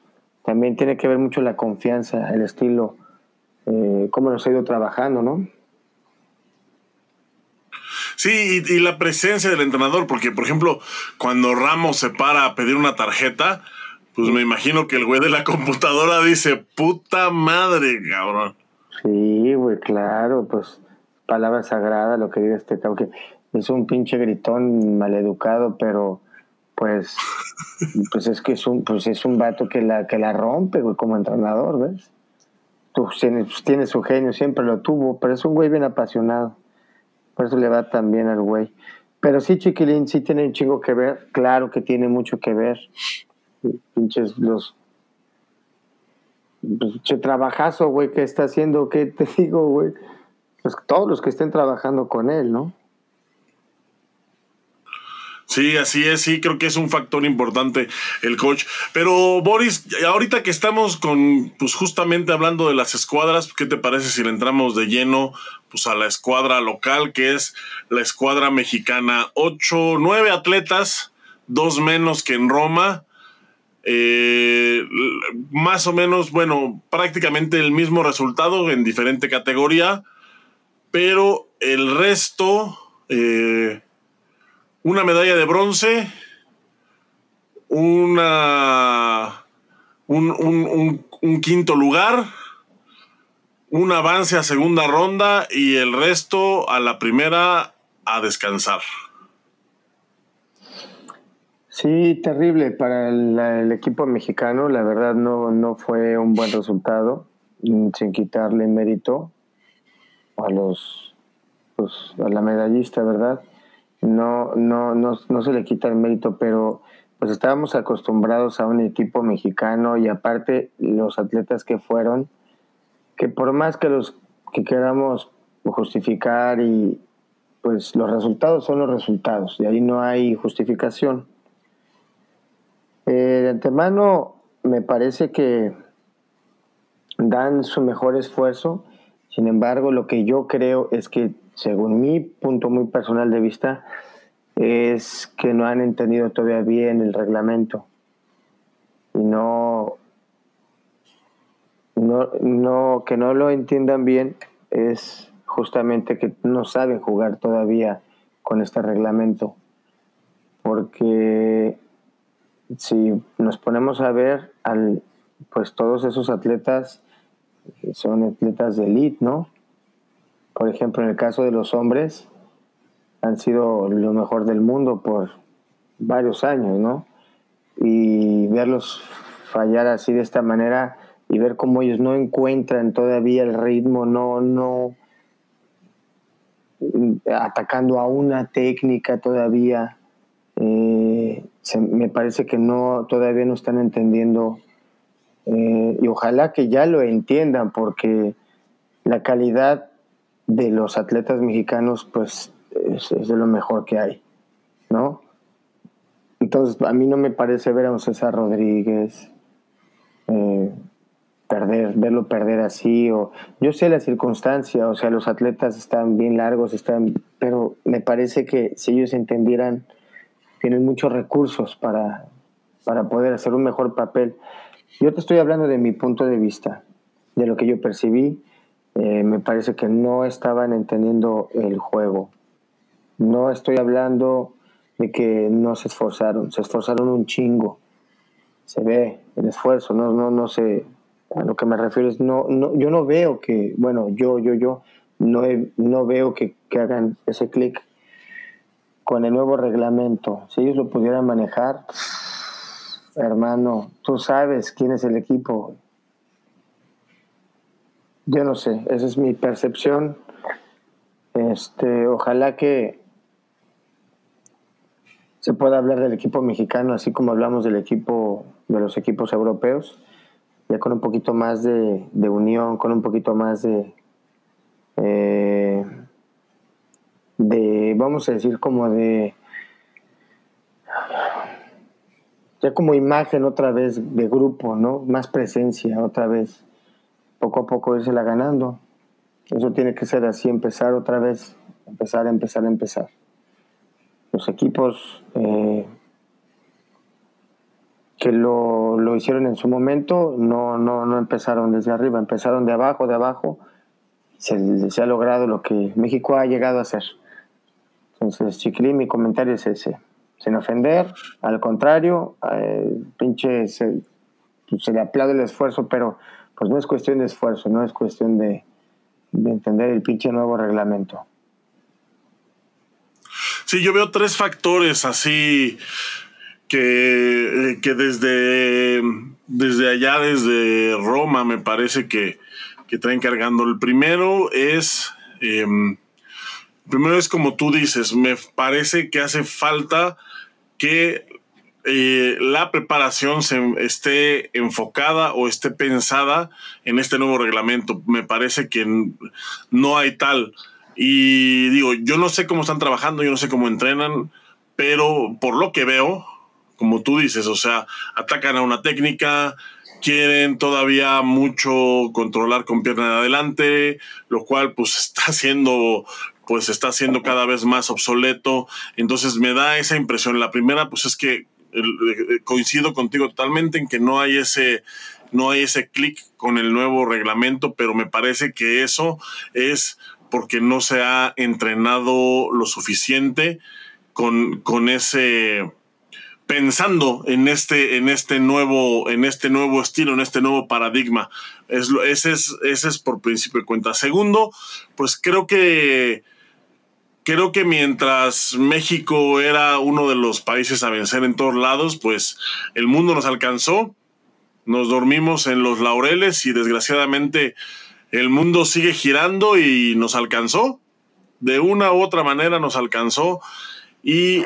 También tiene que ver mucho la confianza, el estilo, eh, cómo nos ha ido trabajando, ¿no? Sí, y, la presencia del entrenador, porque por ejemplo, cuando Ramos se para a pedir una tarjeta, pues me imagino que el güey de la computadora dice, puta madre, cabrón. Sí, güey, claro, pues palabra sagrada lo que diga este cabrón, que es un pinche gritón maleducado, pero pues, pues es que es un, pues es un vato que la, que la rompe, güey, como entrenador, ¿ves? Tú, tiene, pues, tiene su genio, siempre lo tuvo, pero es un güey bien apasionado. Por eso le va tan bien al güey. Pero sí, Chiquilín, sí tiene un chingo que ver. Claro que tiene mucho que ver. Pinches los. Pues, trabajazo, güey, que está haciendo, ¿qué te digo, güey? Pues todos los que estén trabajando con él, ¿no? Sí, así es, sí, creo que es un factor importante el coach. Pero Boris, ahorita que estamos con, pues justamente hablando de las escuadras, ¿qué te parece si le entramos de lleno pues a la escuadra local, que es la escuadra mexicana? Ocho, nueve atletas, dos menos que en Roma. Eh, más o menos, bueno, prácticamente el mismo resultado en diferente categoría, pero el resto... Eh, una medalla de bronce, un, quinto lugar, un avance a segunda ronda y el resto a la primera a descansar. Sí, terrible para el, equipo mexicano. La verdad no, no fue un buen resultado, mm, sin quitarle mérito a los pues, a la medallista, ¿verdad? No, no, no, no se le quita el mérito, pero pues estábamos acostumbrados a un equipo mexicano y aparte los atletas que fueron, que por más que los que queramos justificar y pues los resultados son los resultados y ahí no hay justificación. Eh, de antemano me parece que dan su mejor esfuerzo, sin embargo lo que yo creo es que según mi punto muy personal de vista, es que no han entendido todavía bien el reglamento y no, no, no, que no lo entiendan bien es justamente que no saben jugar todavía con este reglamento. Porque si nos ponemos a ver, al, pues todos esos atletas son atletas de elite, ¿no? Por ejemplo, en el caso de los hombres, han sido lo mejor del mundo por varios años, ¿no? Y verlos fallar así de esta manera y ver cómo ellos no encuentran todavía el ritmo, no, no atacando a una técnica todavía. Eh, me parece que no todavía no están entendiendo eh, y ojalá que ya lo entiendan porque la calidad de los atletas mexicanos pues es, de lo mejor que hay, ¿no? Entonces, a mí no me parece ver a un César Rodríguez eh, perder, verlo perder así, o yo sé la circunstancia, o sea, los atletas están bien largos, están, pero me parece que si ellos entendieran, tienen muchos recursos para, para poder hacer un mejor papel. Yo te estoy hablando de mi punto de vista, de lo que yo percibí, eh, me parece que no estaban entendiendo el juego. No estoy hablando de que no se esforzaron, se esforzaron un chingo. Se ve el esfuerzo, no, no, no sé. A lo que me refiero es, no, no, yo no veo que, bueno, yo, yo, yo, no, no veo que, que hagan ese clic con el nuevo reglamento. Si ellos lo pudieran manejar, hermano, tú sabes quién es el equipo. Yo no sé, esa es mi percepción. Este, ojalá que se puede hablar del equipo mexicano, así como hablamos del equipo, de los equipos europeos, ya con un poquito más de, unión, con un poquito más de, eh, de, vamos a decir, como de, ya como imagen otra vez de grupo, ¿no? Más presencia otra vez, poco a poco la ganando. Eso tiene que ser así, empezar otra vez, empezar, empezar, empezar los equipos eh, que lo, lo, hicieron en su momento no, no, no empezaron desde arriba, empezaron de abajo, de abajo. Se, se ha logrado lo que México ha llegado a hacer. Entonces, Chiquilín, mi comentario es ese. Sin ofender, al contrario, eh, pinche, se, se, le aplaude el esfuerzo, pero pues no es cuestión de esfuerzo, no es cuestión de, de entender el pinche nuevo reglamento. Sí, yo veo tres factores así que, eh, que desde, desde allá, desde Roma, me parece que, que traen cargando. El primero es, em, primero es como tú dices, me parece que hace falta que eh, la preparación se esté enfocada o esté pensada en este nuevo reglamento. Me parece que no hay tal. Y digo, yo no sé cómo están trabajando, yo no sé cómo entrenan, pero por lo que veo, como tú dices, o sea, atacan a una técnica, quieren todavía mucho controlar con pierna de adelante, lo cual pues está haciendo pues está siendo cada vez más obsoleto. Entonces me da esa impresión. La primera, pues es que eh, coincido contigo totalmente en que no hay ese no hay ese clic con el nuevo reglamento, pero me parece que eso es porque no se ha entrenado lo suficiente con, con ese pensando en este, en este nuevo, en este nuevo estilo, en este nuevo paradigma. Es, ese, es, ese es por principio de cuenta. Segundo, pues creo que, creo que mientras México era uno de los países a vencer en todos lados, pues el mundo nos alcanzó, nos dormimos en los laureles y desgraciadamente el mundo sigue girando y nos alcanzó. De una u otra manera nos alcanzó. Y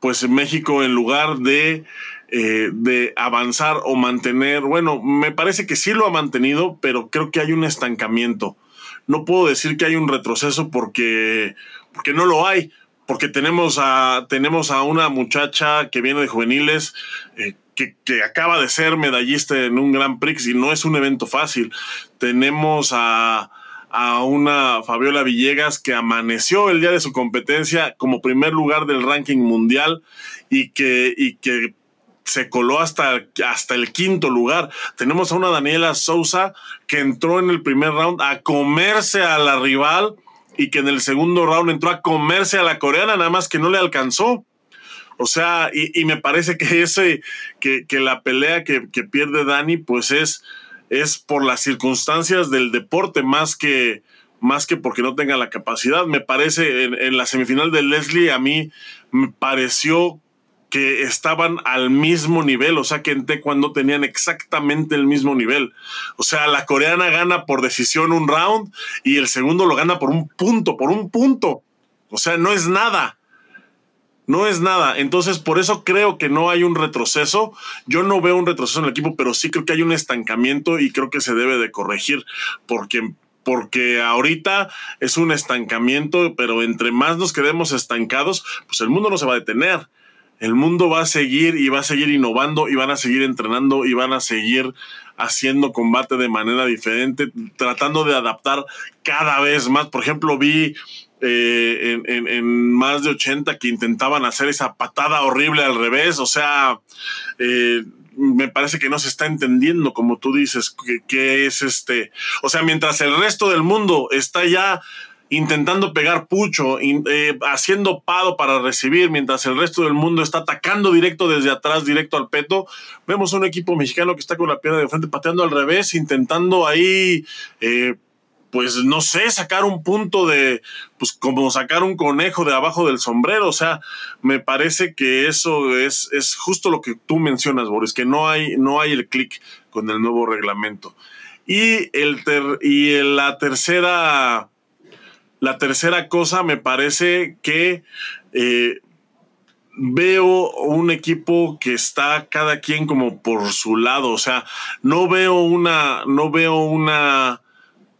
pues México en lugar de, eh, de avanzar o mantener, bueno, me parece que sí lo ha mantenido, pero creo que hay un estancamiento no puedo decir que hay un retroceso porque, porque no lo hay, porque tenemos a, tenemos a una muchacha que viene de juveniles. Eh, que, que, acaba de ser medallista en un Grand Prix y no es un evento fácil. Tenemos a, a una Fabiola Villegas que amaneció el día de su competencia como primer lugar del ranking mundial y que, y que se coló hasta, hasta el quinto lugar. Tenemos a una Daniela Sousa que entró en el primer round a comerse a la rival y que en el segundo round entró a comerse a la coreana, nada más que no le alcanzó. O sea, y, me parece que ese, que, la pelea que, que, pierde Dani, pues es, es por las circunstancias del deporte, más que, más que porque no tenga la capacidad. Me parece, en la semifinal de Leslie, a mí me pareció que estaban al mismo nivel, o sea que en Taekwondo tenían exactamente el mismo nivel. O sea, la coreana gana por decisión un round y el segundo lo gana por un punto, por un punto. O sea, no es nada. No es nada. Entonces, por eso creo que no hay un retroceso. Yo no veo un retroceso en el equipo, pero sí creo que hay un estancamiento y creo que se debe de corregir porque porque ahorita es un estancamiento, pero entre más nos quedemos estancados, pues el mundo no se va a detener el mundo va a seguir y va a seguir innovando y van a seguir entrenando y van a seguir haciendo combate de manera diferente, tratando de adaptar cada vez más. Por ejemplo, vi eh, en, más de 80 que intentaban hacer esa patada horrible al revés, o sea, eh, me parece que no se está entendiendo, como tú dices, que es este, o sea, mientras el resto del mundo está ya intentando pegar pucho, eh, haciendo pado para recibir, mientras el resto del mundo está atacando directo desde atrás, directo al peto. Vemos un equipo mexicano que está con la pierna de frente pateando al revés, intentando ahí, eh, pues no sé, sacar un punto de, pues como sacar un conejo de abajo del sombrero. O sea, me parece que eso es, es justo lo que tú mencionas, Boris, que no hay, no hay el clic con el nuevo reglamento. Y, el y la tercera la tercera cosa me parece que eh, veo un equipo que está cada quien como por su lado. O sea, no veo una, no veo una,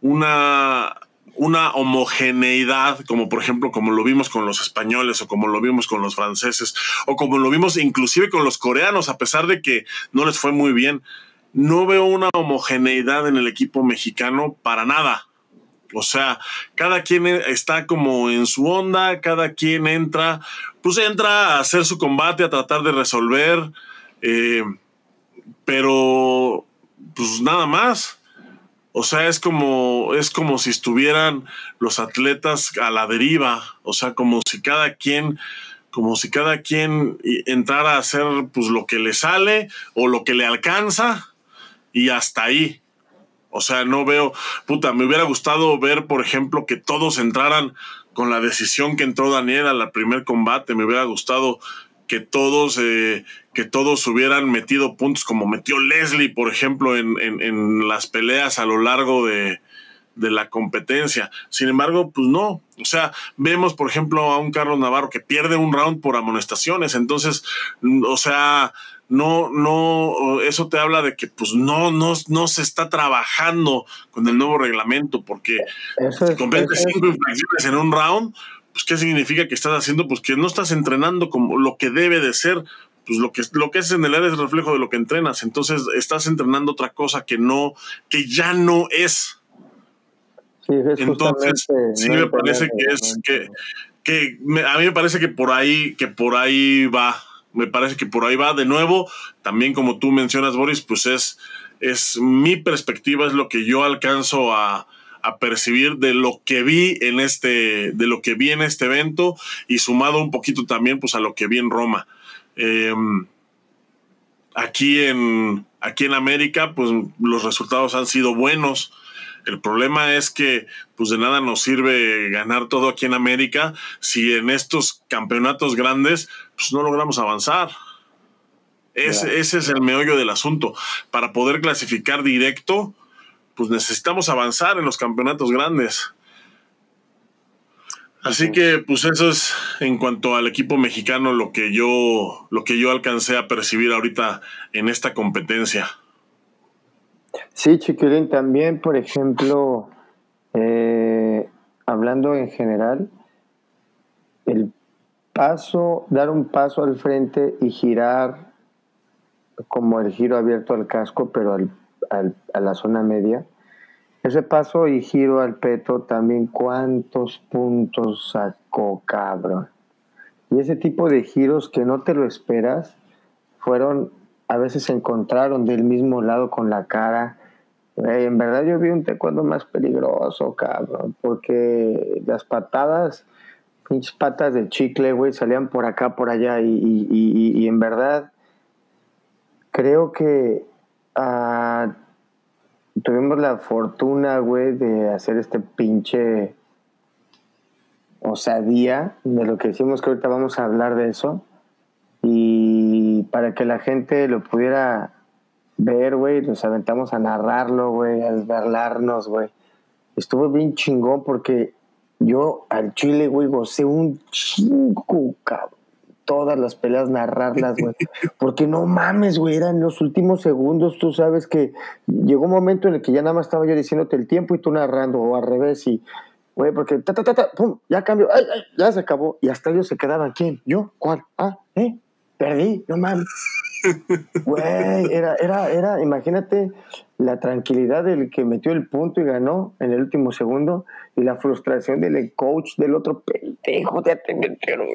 una, una homogeneidad, como por ejemplo, como lo vimos con los españoles o como lo vimos con los franceses o como lo vimos inclusive con los coreanos, a pesar de que no les fue muy bien. No veo una homogeneidad en el equipo mexicano para nada. O sea, cada quien está como en su onda, cada quien entra, pues entra a hacer su combate, a tratar de resolver, eh, pero pues nada más. O sea, es como, es como si estuvieran los atletas a la deriva, o sea, como si cada quien, como si cada quien entrara a hacer pues lo que le sale o lo que le alcanza y hasta ahí. O sea, no veo, puta, me hubiera gustado ver, por ejemplo, que todos entraran con la decisión que entró Daniel al primer combate. Me hubiera gustado que todos, eh, que todos hubieran metido puntos como metió Leslie, por ejemplo, en, en, las peleas a lo largo de, de la competencia. Sin embargo, pues no. O sea, vemos, por ejemplo, a un Carlos Navarro que pierde un round por amonestaciones. Entonces, o sea, no, no, eso te habla de que pues no, no, no se está trabajando con el nuevo reglamento, porque si competes cinco infracciones en un round, pues ¿qué significa que estás haciendo? Pues que no estás entrenando como lo que debe de ser, pues lo que, lo que es en el área es reflejo de lo que entrenas. Entonces estás entrenando otra cosa que no, que ya no es. Entonces, sí me parece que es que, que a mí me parece que por ahí, que por ahí va me parece que por ahí va de nuevo. También como tú mencionas, Boris, pues es, es mi perspectiva, es lo que yo alcanzo a, percibir de lo que vi en este, de lo que vi en este evento y sumado un poquito también pues a lo que vi en Roma. Em, aquí en, aquí en América, pues los resultados han sido buenos. El problema es que pues de nada nos sirve ganar todo aquí en América si en estos campeonatos grandes pues no logramos avanzar. Ese, ese es el meollo del asunto. Para poder clasificar directo, pues necesitamos avanzar en los campeonatos grandes. Así que, pues eso es en cuanto al equipo mexicano lo que yo, lo que yo alcancé a percibir ahorita en esta competencia. Sí, Chiquilín, también, por ejemplo, eh, hablando en general, el paso, dar un paso al frente y girar como el giro abierto al casco, pero al, a la zona media, ese paso y giro al peto también, ¿cuántos puntos sacó, cabrón? Y ese tipo de giros que no te lo esperas, fueron, a veces se encontraron del mismo lado con la cara. En verdad yo vi un taekwondo más peligroso, cabrón, porque las patadas, pinches patas de chicle, güey, salían por acá, por allá, y, y, en verdad creo que... Uh, tuvimos la fortuna, güey, de hacer este pinche osadía de lo que decimos que ahorita vamos a hablar de eso. Y para que la gente lo pudiera ver, güey, nos aventamos a narrarlo, güey, a desverlarnos, güey. Estuvo bien chingón porque yo al chile, güey, gocé un chingo, cabrón todas las peleas, narrarlas, güey. Porque no mames, güey, eran los últimos segundos. Tú sabes que llegó un momento en el que ya nada más estaba yo diciéndote el tiempo y tú narrando, o al revés, y, güey, porque ta, ta, ta, ta, pum, ya cambió, ay, ay, ya se acabó. Y hasta ellos se quedaban, ¿quién? ¿Yo? ¿Cuál? Ah, ¿eh? Perdí, no mames. Güey, era, era, era, imagínate la tranquilidad del que metió el punto y ganó en el último segundo y la frustración del coach del otro pendejo, ya te metieron,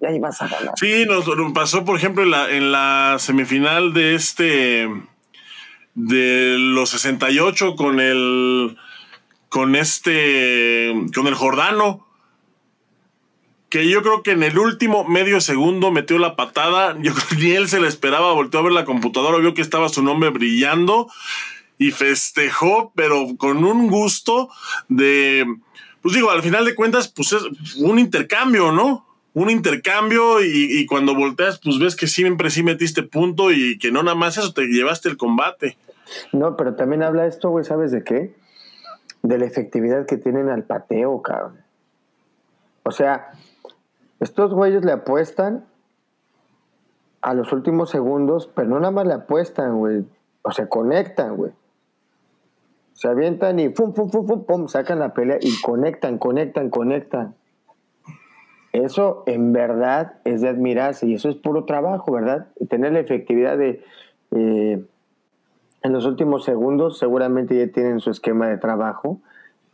ya ibas a ganar. Sí, nos, pasó, por ejemplo, en la, en la semifinal de este. de los 68 con el. con este. con el Jordano. Que yo creo que en el último medio segundo metió la patada. Yo creo que ni él se le esperaba. Volteó a ver la computadora, vio que estaba su nombre brillando. Y festejó, pero con un gusto de. Pues digo, al final de cuentas, pues es un intercambio, ¿no? un intercambio y, cuando volteas, pues ves que siempre sí metiste punto y que no nada más eso, te llevaste el combate. No, pero también habla esto, güey, ¿sabes de qué? De la efectividad que tienen al pateo, cabrón. O sea, estos güeyes le apuestan a los últimos segundos, pero no nada más le apuestan, güey. O sea, conectan, güey. Se avientan y pum, pum, pum, pum, pum, sacan la pelea y conectan, conectan, conectan. Eso en verdad es de admirarse y eso es puro trabajo, ¿verdad? Tener la efectividad de... Eh, en los últimos segundos seguramente ya tienen su esquema de trabajo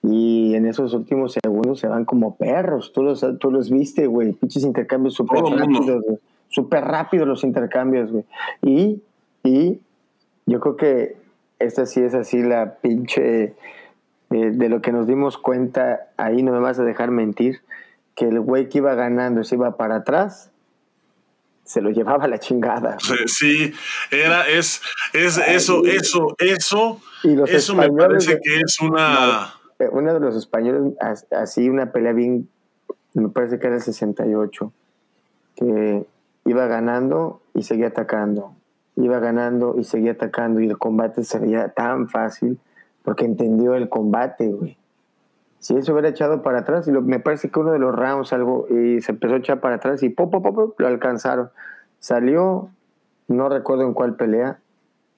y en esos últimos segundos se van como perros. Tú los, tú los viste, güey. Pinches intercambios súper rápidos, Súper rápidos los intercambios, güey. Y, y yo creo que esta sí es así la pinche... Eh, de lo que nos dimos cuenta, ahí no me vas a dejar mentir que el güey que iba ganando se iba para atrás, se lo llevaba la chingada. Sí, era, es, es eso, eso, eso, eso me parece que es una... uno de los españoles, así una pelea bien, me parece que era el 68, que iba ganando y seguía atacando, iba ganando y seguía atacando y el combate se tan fácil porque entendió el combate, güey si se hubiera echado para atrás, y me parece que uno de los rounds algo, y se empezó a echar para atrás y pop, pop, pop, lo alcanzaron. Salió, no recuerdo en cuál pelea,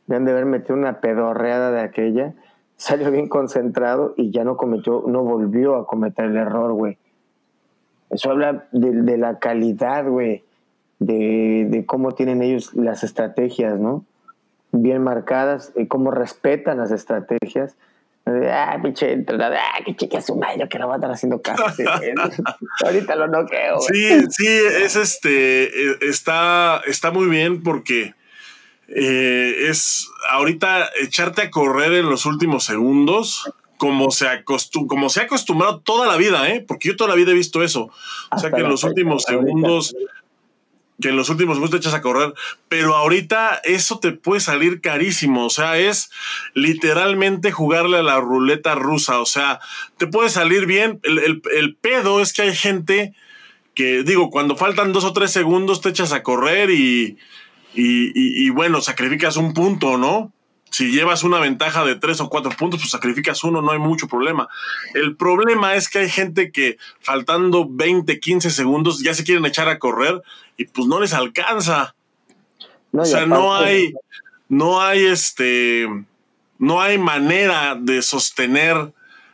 le han de haber metido una pedorreada de aquella, salió bien concentrado y ya no cometió, no volvió a cometer el error, güey. Eso habla de, la calidad, güey, de, de, cómo tienen ellos las estrategias, ¿no? Bien marcadas, y cómo respetan las estrategias Ah, pinche entrenador, ah, que chique su madre, que no va a estar haciendo caso. Ahorita lo noqueo. Sí, sí, es este, eh, está, está muy bien porque eh, es ahorita echarte a correr en los últimos segundos, como se, como se ha acostumbrado toda la vida, ¿eh? Porque yo toda la vida he visto eso. O sea que en los últimos segundos que en los últimos segundos te echas a correr, pero ahorita eso te puede salir carísimo, o sea, es literalmente jugarle a la ruleta rusa, o sea, te puede salir bien, el, el pedo es que hay gente que, digo, cuando faltan dos o tres segundos te echas a correr y, y, bueno, sacrificas un punto, ¿no? Si llevas una ventaja de tres o cuatro puntos, pues sacrificas uno, no hay mucho problema. El problema es que hay gente que faltando 20, 15 segundos ya se quieren echar a correr y pues no les alcanza. o sea, no hay, no hay este, no hay manera de sostener,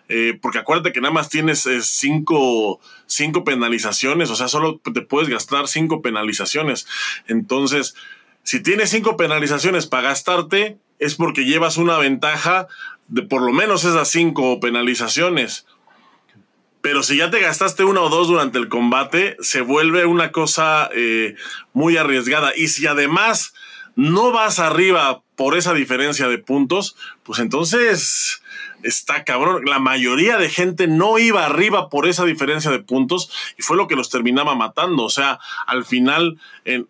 eh, porque acuérdate que nada más tienes eh, cinco, cinco penalizaciones, o sea, solo te puedes gastar cinco penalizaciones. Entonces, si tienes cinco penalizaciones para gastarte, es porque llevas una ventaja de por lo menos esas cinco penalizaciones. Pero si ya te gastaste una o dos durante el combate, se vuelve una cosa eh, muy arriesgada. Y si además no vas arriba por esa diferencia de puntos, pues entonces está cabrón. La mayoría de gente no iba arriba por esa diferencia de puntos y fue lo que los terminaba matando. O sea, al final en,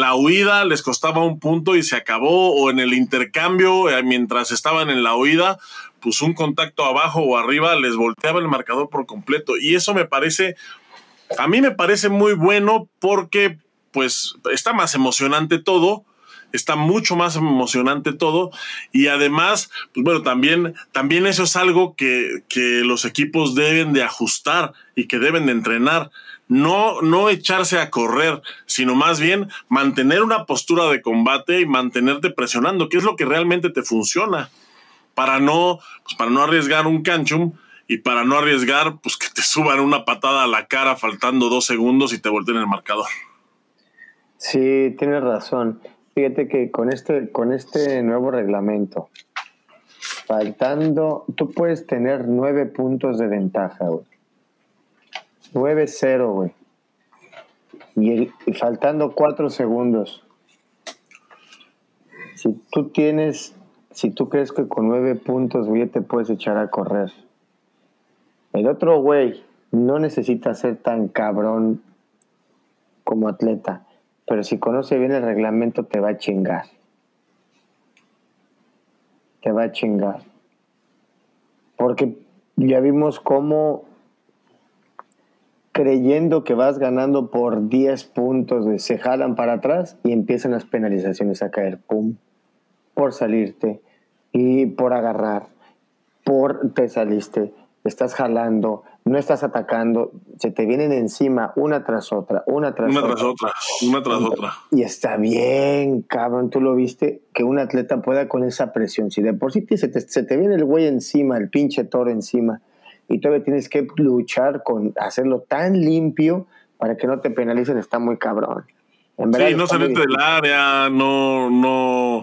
la huida les costaba un punto y se acabó, o en el intercambio, eh, mientras estaban en la huida, pues un contacto abajo o arriba les volteaba el marcador por completo. Y eso me parece, a mí me parece muy bueno porque pues está más emocionante todo está mucho más emocionante todo y además, pues bueno, también, también eso es algo que, que los equipos deben de ajustar y que deben de entrenar. No, no echarse a correr, sino más bien mantener una postura de combate y mantenerte presionando, que es lo que realmente te funciona. Para no, pues para no arriesgar un canchum, y para no arriesgar, pues que te suban una patada a la cara faltando dos segundos y te volteen el marcador. Sí, tienes razón. Fíjate que con este, con este nuevo reglamento, faltando, tú puedes tener nueve puntos de ventaja, güey. 9-0, güey. Y, y, faltando cuatro segundos. Si tú tienes, si tú crees que con nueve puntos, güey, te puedes echar a correr. El otro güey no necesita ser tan cabrón como atleta pero si conoce bien el reglamento te va a chingar. Te va a chingar. Porque ya vimos cómo creyendo que vas ganando por 10 puntos, se jalan para atrás y empiezan las penalizaciones a caer, pum, por salirte y por agarrar, por te saliste, estás jalando, no estás atacando, se te vienen encima una tras otra, una tras otra. Una tras otra, una tras otra. Y está bien, cabrón, tú lo viste, que un atleta pueda con esa presión. Si de por sí se te, se te viene el güey encima, el pinche toro encima, y todavía tienes que luchar con hacerlo tan limpio para que no te penalicen, está muy cabrón. sí, no salirte del área, no, no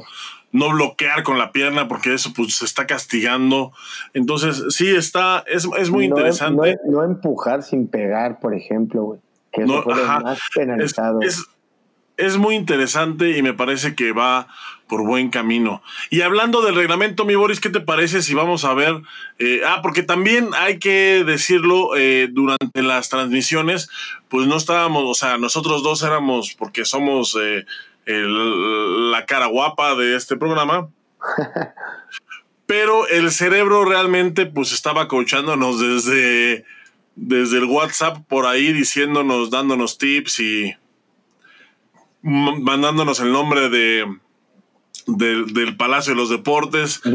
no bloquear con la pierna porque eso pues se está castigando. Entonces, sí está, es, muy em, interesante. No, empujar sin pegar, por ejemplo, güey. Que eso fue más penalizado. Es, muy interesante y me parece que va por buen camino. Y hablando del reglamento, mi Boris, ¿qué te parece si vamos a ver? Eh, ah, porque también hay que decirlo, eh, durante las transmisiones, pues no estábamos, o sea, nosotros dos éramos, porque somos... Eh, la cara guapa de este programa. Pero el cerebro realmente pues estaba coachándonos desde, desde el WhatsApp por ahí diciéndonos, dándonos tips y mandándonos el nombre de, del Palacio de los Deportes. y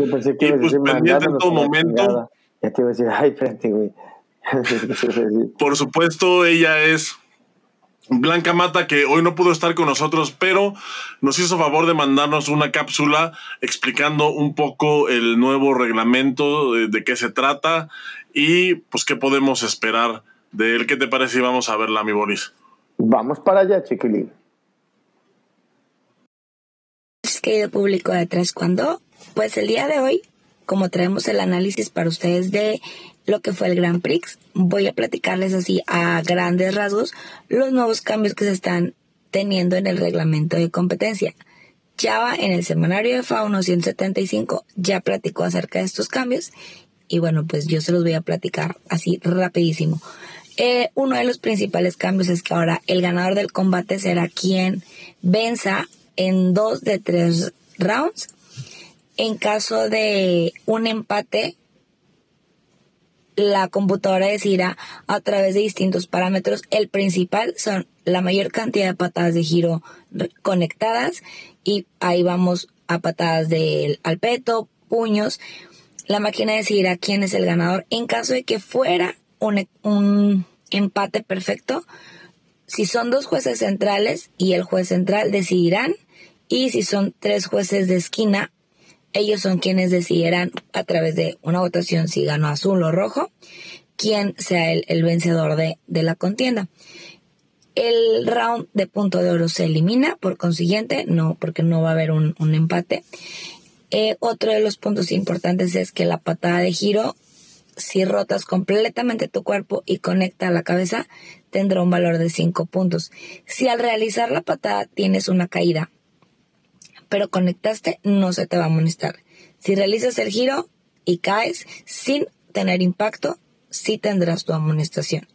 pues pendiente en todo momento. Por supuesto, ella es Blanca Mata, que hoy no pudo estar con nosotros, pero nos hizo favor de mandarnos una cápsula explicando un poco el nuevo reglamento, de, qué se trata y pues qué podemos esperar de él. ¿Qué te parece y vamos a verla, mi Boris? Vamos para allá, chiquilín. Querido público de Tres Cuando, pues el día de hoy, como traemos el análisis para ustedes de lo que fue el Grand Prix. Voy a platicarles así a grandes rasgos los nuevos cambios que se están teniendo en el reglamento de competencia. Java en el semanario de Fauno 175 ya platicó acerca de estos cambios y bueno, pues yo se los voy a platicar así rapidísimo. Eh, uno de los principales cambios es que ahora el ganador del combate será quien venza en dos de tres rounds. En caso de un empate, la computadora decidirá a través de distintos parámetros. El principal son la mayor cantidad de patadas de giro conectadas y ahí vamos a patadas del al peto, puños. La máquina decidirá quién es el ganador. En caso de que fuera un, un empate perfecto, si son dos jueces centrales y el juez central decidirán y si son tres jueces de esquina ellos son quienes decidirán a través de una votación si ganó azul o rojo, quién sea el, vencedor de, la contienda. El round de punto de oro se elimina, por consiguiente, no, porque no va a haber un, empate. Eh, otro de los puntos importantes es que la patada de giro, si rotas completamente tu cuerpo y conecta a la cabeza, tendrá un valor de 5 puntos. Si al realizar la patada tienes una caída pero conectaste, no se te va a amonestar. Si realizas el giro y caes sin tener impacto, sí tendrás tu amonestación.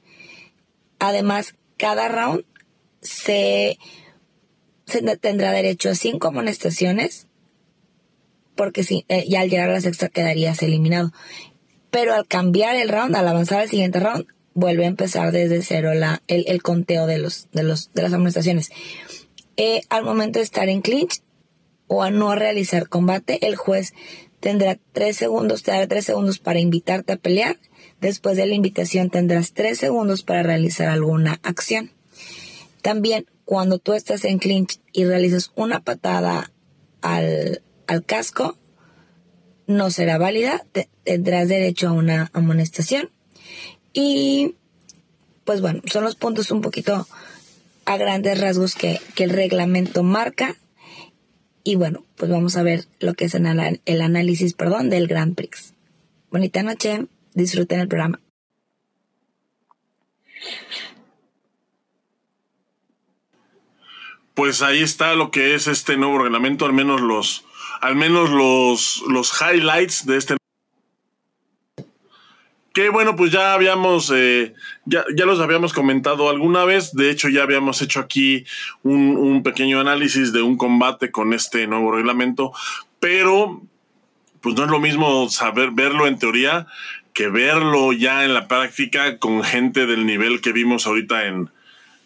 Además, cada round se, tendrá derecho a cinco amonestaciones, porque si, eh, ya al llegar a la sexta quedarías eliminado. Pero al cambiar el round, al avanzar al siguiente round, vuelve a empezar desde cero la, el, conteo de, los, de, los, de las amonestaciones. Eh, al momento de estar en clinch, o a no realizar combate, el juez tendrá tres segundos, te dará tres segundos para invitarte a pelear. Después de la invitación tendrás tres segundos para realizar alguna acción. También cuando tú estás en clinch y realizas una patada al, casco, no será válida, tendrás derecho a una amonestación. Y pues bueno, son los puntos un poquito a grandes rasgos que, que el reglamento marca. Y bueno, pues vamos a ver lo que es el análisis perdón, del Grand Prix. Bonita noche, disfruten el programa. Pues ahí está lo que es este nuevo reglamento, al menos los, al menos los, los highlights de este que bueno, pues ya habíamos, eh, ya, ya, los habíamos comentado alguna vez. De hecho, ya habíamos hecho aquí un, un, pequeño análisis de un combate con este nuevo reglamento. Pero, pues no es lo mismo saber verlo en teoría que verlo ya en la práctica con gente del nivel que vimos ahorita en,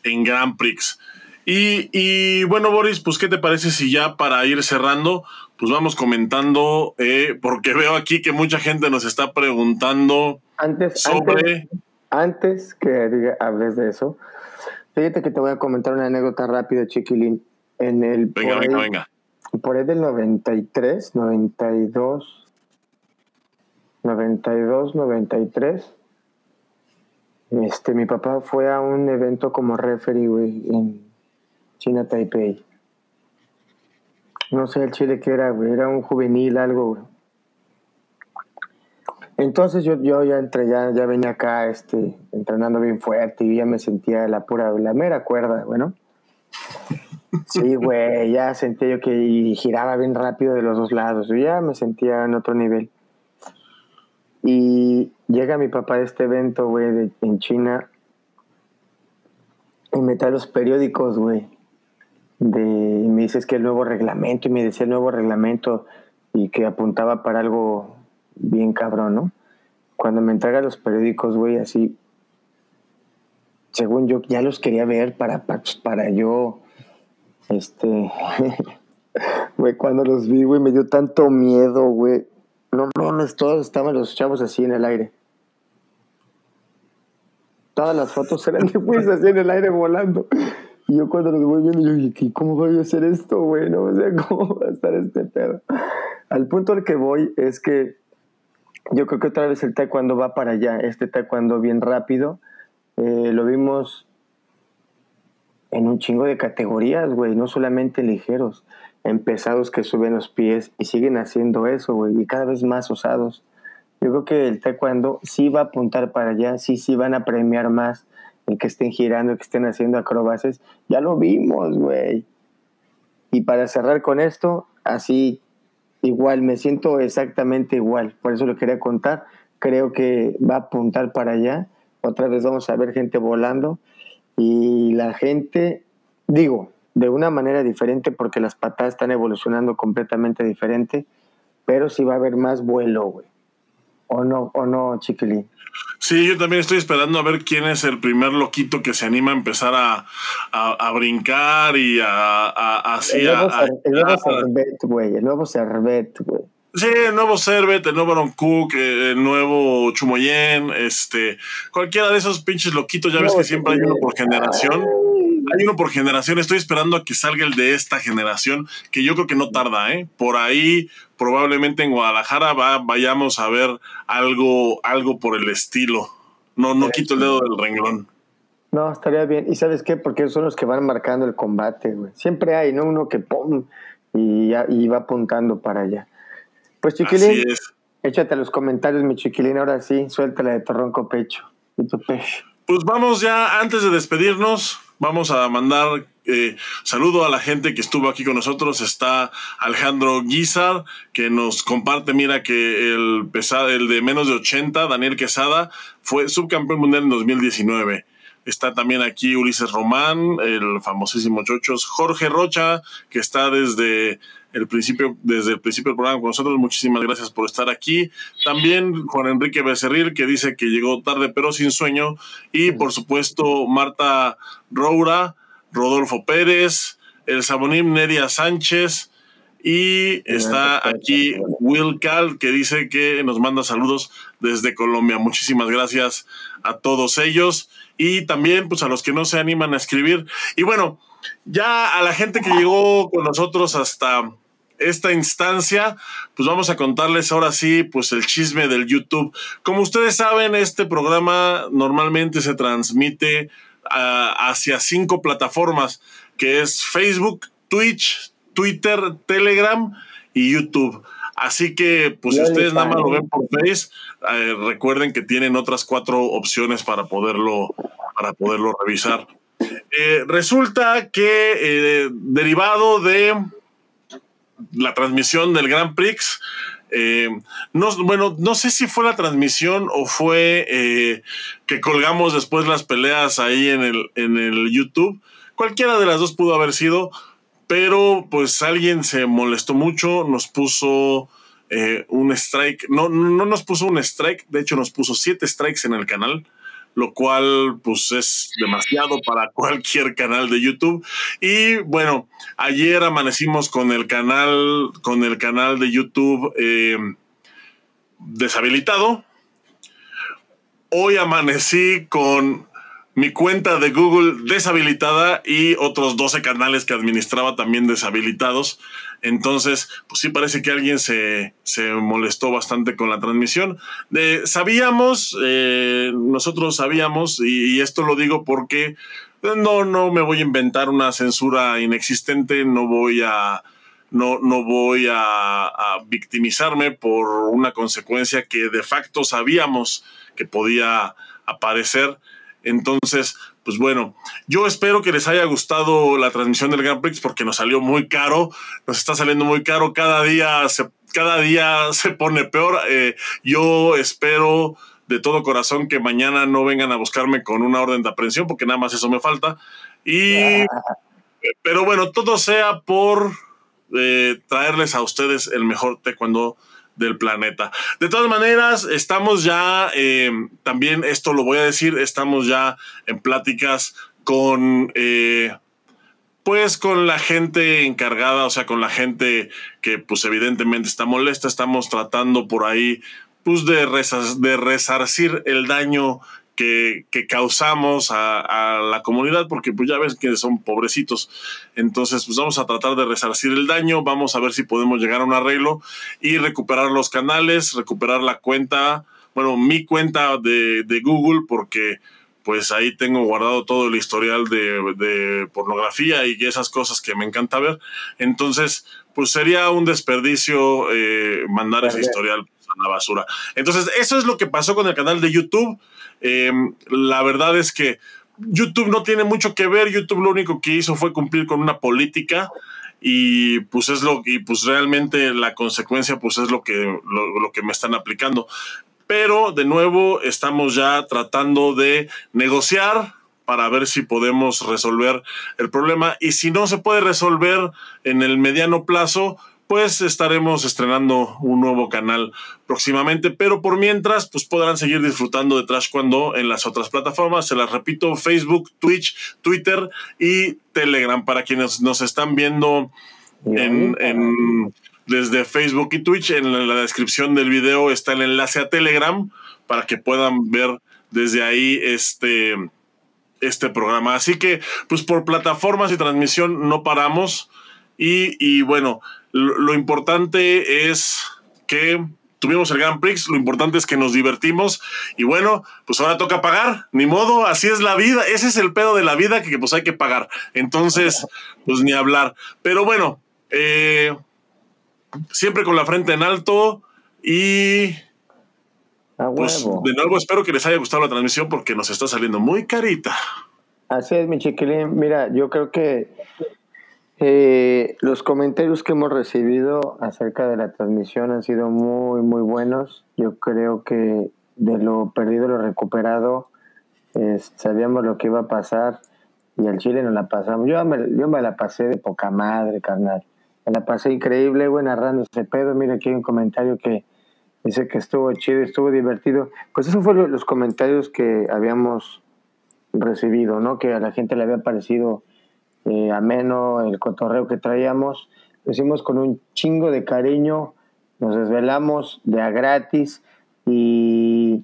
en Grand Prix. Y, y bueno, Boris, pues, ¿qué te parece si ya para ir cerrando, pues vamos comentando, eh, porque veo aquí que mucha gente nos está preguntando antes, antes, antes, que diga, hables de eso, fíjate que te voy a comentar una anécdota rápida, Chiquilín. En el venga, venga, venga. Por ahí del 93, 92, 92, 93. Este, mi papá fue a un evento como referee, güey, en China Taipei. No sé el chile que era, güey, era un juvenil, algo, güey. Entonces yo, yo ya entré, ya, ya venía acá este, entrenando bien fuerte y ya me sentía la pura, la mera cuerda, bueno. Sí, güey, ya sentía yo que giraba bien rápido de los dos lados, ya me sentía en otro nivel. Y llega mi papá de este evento, güey, en China, y me trae los periódicos, güey, de, y me dices que el nuevo reglamento, y me decía el nuevo reglamento, y que apuntaba para algo bien cabrón, ¿no? Cuando me entrega los periódicos, güey, así, según yo, ya los quería ver para, para, yo, este, güey, cuando los vi, güey, me dio tanto miedo, güey. No mames, todos estaban los chavos así en el aire. Todas las fotos eran de así en el aire volando. Y yo cuando los voy viendo, yo dije, ¿cómo voy a hacer esto, güey? No sé cómo va a estar este pedo. Al punto al que voy es que yo creo que otra vez el taekwondo va para allá, este taekwondo bien rápido. Eh, lo vimos en un chingo de categorías, güey, no solamente ligeros, en pesados que suben los pies y siguen haciendo eso, güey, y cada vez más osados. Yo creo que el taekwondo sí va a apuntar para allá, sí, sí van a premiar más el que estén girando, que estén haciendo acrobacias. Ya lo vimos, güey. Y para cerrar con esto, así igual, me siento exactamente igual, por eso lo quería contar. Creo que va a apuntar para allá. otra vez vamos a ver gente volando y la gente, digo, de una manera diferente porque las patadas están evolucionando completamente diferente, pero sí va a haber más vuelo, güey. ¿O no, o no, chiquilín? Sí, yo también estoy esperando a ver quién es el primer loquito que se anima a empezar a, a, brincar y a, a así el nuevo, el nuevo Servet, güey. El nuevo Servet, güey. Sí, el nuevo Servet, el nuevo Aaron Cook, el nuevo Chumoyen, este, cualquiera de esos pinches loquitos, ya ves que siempre hay uno por generación. Hay uno por generación, estoy esperando a que salga el de esta generación, que yo creo que no tarda, ¿eh? Por ahí, probablemente en Guadalajara vayamos a ver algo, algo por el estilo. No, no quito el dedo del renglón. No, estaría bien. ¿Y sabes qué? Porque son los que van marcando el combate, güey. Siempre hay, ¿no? Uno que pum y, y va apuntando para allá. Pues chiquilín, échate los comentarios, mi chiquilín, ahora sí, suéltala de tu ronco pecho, de tu pecho. Pues vamos ya, antes de despedirnos, vamos a mandar eh, saludo a la gente que estuvo aquí con nosotros. Está Alejandro Guizar, que nos comparte, mira, que el, el de menos de 80, Daniel Quesada, fue subcampeón mundial en 2019. Está también aquí Ulises Román, el famosísimo Chochos, Jorge Rocha, que está desde el principio, desde el principio del programa con nosotros. Muchísimas gracias por estar aquí. También Juan Enrique Becerril, que dice que llegó tarde pero sin sueño. Y por supuesto, Marta Roura, Rodolfo Pérez, el Sabonim Nedia Sánchez. Y está aquí Will Cal, que dice que nos manda saludos desde Colombia. Muchísimas gracias a todos ellos. Y también, pues, a los que no se animan a escribir. Y bueno, ya a la gente que llegó con nosotros hasta esta instancia, pues vamos a contarles ahora sí, pues el chisme del YouTube. Como ustedes saben, este programa normalmente se transmite ah, hacia cinco plataformas, que es Facebook, Twitch, Twitter, Telegram y YouTube. Así que, pues si ustedes nada más lo ven por Face, eh, recuerden que tienen otras cuatro opciones para poderlo, para poderlo revisar. Eh, resulta que eh, derivado de la transmisión del Grand Prix. Eh, no, bueno, no sé si fue la transmisión o fue eh, que colgamos después las peleas ahí en el, en el YouTube. Cualquiera de las dos pudo haber sido, pero pues alguien se molestó mucho, nos puso eh, un strike, no, no nos puso un strike, de hecho nos puso siete strikes en el canal lo cual pues es demasiado para cualquier canal de YouTube. Y bueno, ayer amanecimos con el canal, con el canal de YouTube eh, deshabilitado. Hoy amanecí con mi cuenta de Google deshabilitada y otros 12 canales que administraba también deshabilitados. Entonces, pues sí parece que alguien se, molestó bastante con la transmisión. sabíamos, eh, nosotros sabíamos, y, esto lo digo porque no, no me voy a inventar una censura inexistente, no voy a... No, no voy a victimizarme por una consecuencia que de facto sabíamos que podía aparecer. Entonces, pues bueno, yo espero que les haya gustado la transmisión del Grand Prix porque nos salió muy caro, nos está saliendo muy caro, cada día se, cada día se pone peor. Eh, yo espero de todo corazón que mañana no vengan a buscarme con una orden de aprehensión porque nada más eso me falta. Y, pero bueno, todo sea por eh, traerles a ustedes el mejor taekwondo del planeta. De todas maneras, estamos ya, eh, también esto lo voy a decir, estamos ya en pláticas con, eh, pues con la gente encargada, o sea, con la gente que pues evidentemente está molesta, estamos tratando por ahí pues de, de resarcir el daño que, causamos a, la comunidad, porque pues ya ves que son pobrecitos. Entonces, pues vamos a tratar de resarcir el daño, vamos a ver si podemos llegar a un arreglo y recuperar los canales, recuperar la cuenta, bueno, mi cuenta de, de Google, porque pues ahí tengo guardado todo el historial de, pornografía y esas cosas que me encanta ver. Entonces, pues sería un desperdicio eh, mandar ese historial a la basura. Entonces, eso es lo que pasó con el canal de YouTube. Em, la verdad es que YouTube no tiene mucho que ver. YouTube lo único que hizo fue cumplir con una política y pues es lo y pues realmente la consecuencia pues es lo que lo, que me están aplicando. pero de nuevo estamos ya tratando de negociar para ver si podemos resolver el problema y si no se puede resolver en el mediano plazo, pues estaremos estrenando un nuevo canal próximamente, pero por mientras, pues podrán seguir disfrutando de Trash Cuando en las otras plataformas, se las repito, Facebook, Twitch, Twitter y Telegram, para quienes nos están viendo en, desde Facebook y Twitch, en la descripción del video está el enlace a Telegram para que puedan ver desde ahí este, este programa. Así que, pues por plataformas y transmisión no paramos. Y, y bueno, lo, importante es que tuvimos el Grand Prix, lo importante es que nos divertimos y bueno, pues ahora toca pagar, ni modo, así es la vida, ese es el pedo de la vida que pues hay que pagar, entonces pues ni hablar, pero bueno, eh, siempre con la frente en alto y pues de nuevo espero que les haya gustado la transmisión porque nos está saliendo muy carita. Así es, mi chiquilín, mira, yo creo que eh, los comentarios que hemos recibido acerca de la transmisión han sido muy, muy buenos. Yo creo que de lo perdido, lo recuperado, sabíamos lo que iba a pasar y al Chile nos la pasamos. Yo me, la pasé de poca madre, carnal. Me la pasé increíble, güey, narrando ese pedo. Mira, aquí hay un comentario que dice que estuvo chido, estuvo divertido. Pues esos fueron los comentarios que habíamos recibido, ¿no? Que a la gente le había parecido eh, ameno el cotorreo que traíamos. Lo hicimos con un chingo de cariño, nos desvelamos de a gratis y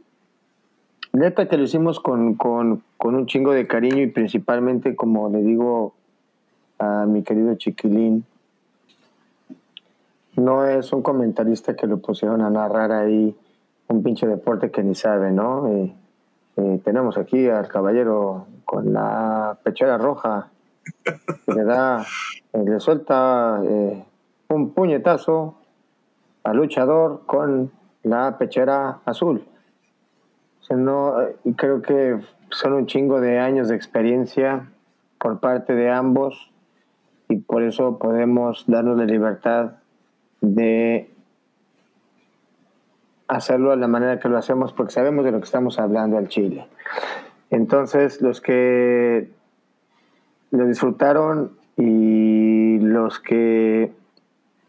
neta que lo hicimos con, con, con un chingo de cariño y principalmente, como le digo a mi querido Chiquilín, no es un comentarista que lo pusieron a narrar ahí un pinche deporte que ni sabe, ¿no? Eh, eh, tenemos aquí al caballero con la pechera roja le da, eh, le suelta eh, un puñetazo al luchador con la pechera azul. no, eh, creo que son un chingo de años de experiencia por parte de ambos y por eso podemos darnos la libertad de hacerlo de la manera que lo hacemos porque sabemos de lo que estamos hablando al Chile. Entonces, los que lo disfrutaron y los que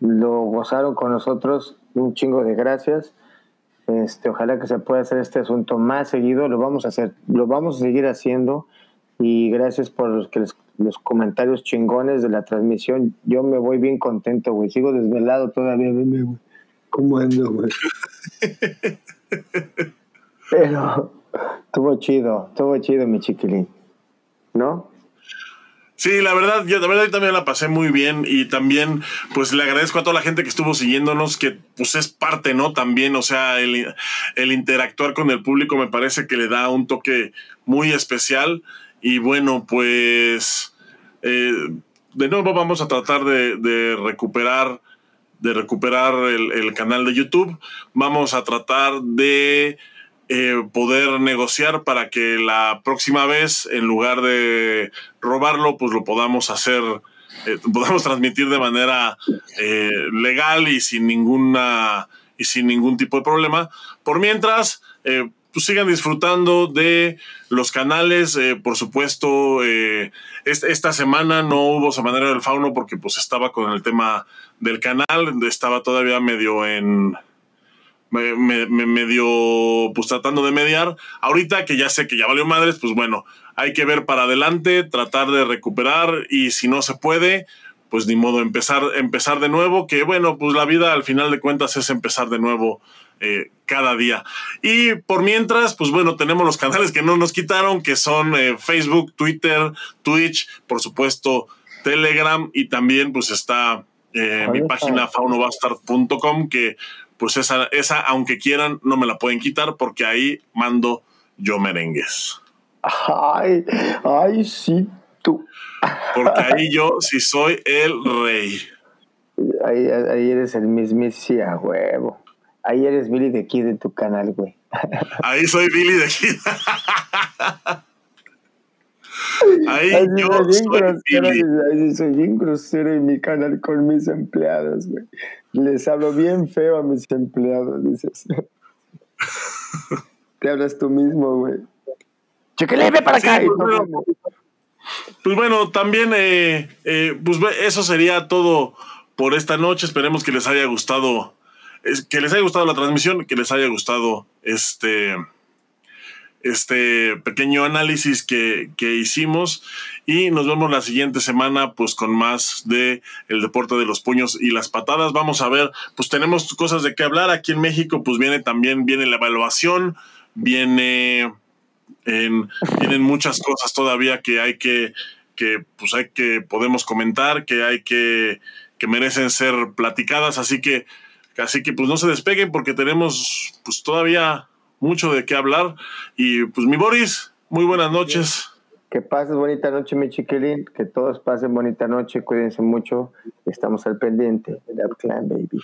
lo gozaron con nosotros, un chingo de gracias. Este, ojalá que se pueda hacer este asunto más seguido, lo vamos a hacer, lo vamos a seguir haciendo y gracias por los, que los comentarios chingones de la transmisión. Yo me voy bien contento, güey. Sigo desvelado todavía, güey. ¿Cómo ando, güey? Pero estuvo chido, estuvo chido, mi chiquilín. ¿No? Sí, la verdad, yo, la verdad también la pasé muy bien y también pues le agradezco a toda la gente que estuvo siguiéndonos, que pues es parte, ¿no? También, o sea, el, interactuar con el público me parece que le da un toque muy especial y bueno, pues eh, de nuevo vamos a tratar de, recuperar de recuperar el canal de YouTube. Vamos a tratar de eh, poder negociar para que la próxima vez, en lugar de robarlo, pues lo podamos hacer, eh, podamos transmitir de manera eh, legal y sin ninguna y sin ningún tipo de problema. Por mientras, pues sigan disfrutando de los canales. por supuesto, esta semana no hubo Semanario del Fauno porque pues estaba con el tema del canal, estaba todavía medio en me, me, medio pues tratando de mediar. Ahorita que ya sé que ya valió madres, pues bueno, hay que ver para adelante, tratar de recuperar y si no se puede, pues ni modo, empezar, empezar de nuevo, que bueno, pues la vida al final de cuentas es empezar de nuevo eh, cada día. Y por mientras, pues bueno, tenemos los canales que no nos quitaron, que son eh, Facebook, Twitter, Twitch, por supuesto, Telegram y también pues está eh, mi página faunobastard.com que pues esa, esa, aunque quieran, no me la pueden quitar porque ahí mando yo merengues. Ay, ay, sí, tú. Porque ahí yo sí soy el rey. Ahí, ahí eres el mismísimo huevo. Ahí eres Billy de aquí de tu canal, güey. Ahí soy Billy de aquí. Ahí yo soy Billy. Ahí soy bien grosero en mi canal con mis empleados, güey. Les hablo bien feo a mis empleados, dices. Te hablas tú mismo, güey. Chiquilín, ve para acá. pues, bueno, pues bueno, también, eh, eh, pues eso sería todo por esta noche. Esperemos que les haya gustado, que les haya gustado la transmisión, que les haya gustado este este pequeño análisis que, que, hicimos y nos vemos la siguiente semana pues con más de el deporte de los puños y las patadas. Vamos a ver pues tenemos cosas de qué hablar. Aquí en México pues viene también viene la evaluación viene en, vienen muchas cosas todavía que hay que que pues hay que podemos comentar que hay que que merecen ser platicadas. Así que así que pues no se despeguen porque tenemos pues todavía mucho de qué hablar. Y pues mi Boris, muy buenas noches. Que pases bonita noche, mi chiquilín. Que todos pasen bonita noche. Cuídense mucho. Estamos al pendiente. Clan, baby.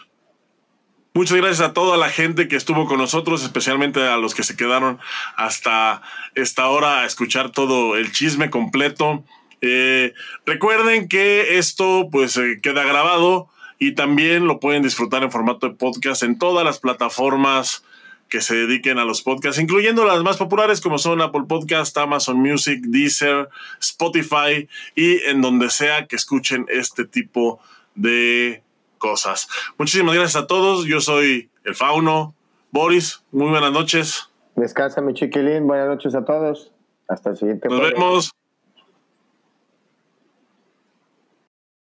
Muchas gracias a toda la gente que estuvo con nosotros, especialmente a los que se quedaron hasta esta hora a escuchar todo el chisme completo. Eh, recuerden que esto pues eh, queda grabado y también lo pueden disfrutar en formato de podcast en todas las plataformas que se dediquen a los podcasts, incluyendo las más populares como son Apple Podcast, Amazon Music, Deezer, Spotify y en donde sea que escuchen este tipo de cosas. Muchísimas gracias a todos. Yo soy el Fauno. Boris, muy buenas noches. Descansa mi chiquilín. Buenas noches a todos. Hasta el siguiente. Nos vemos.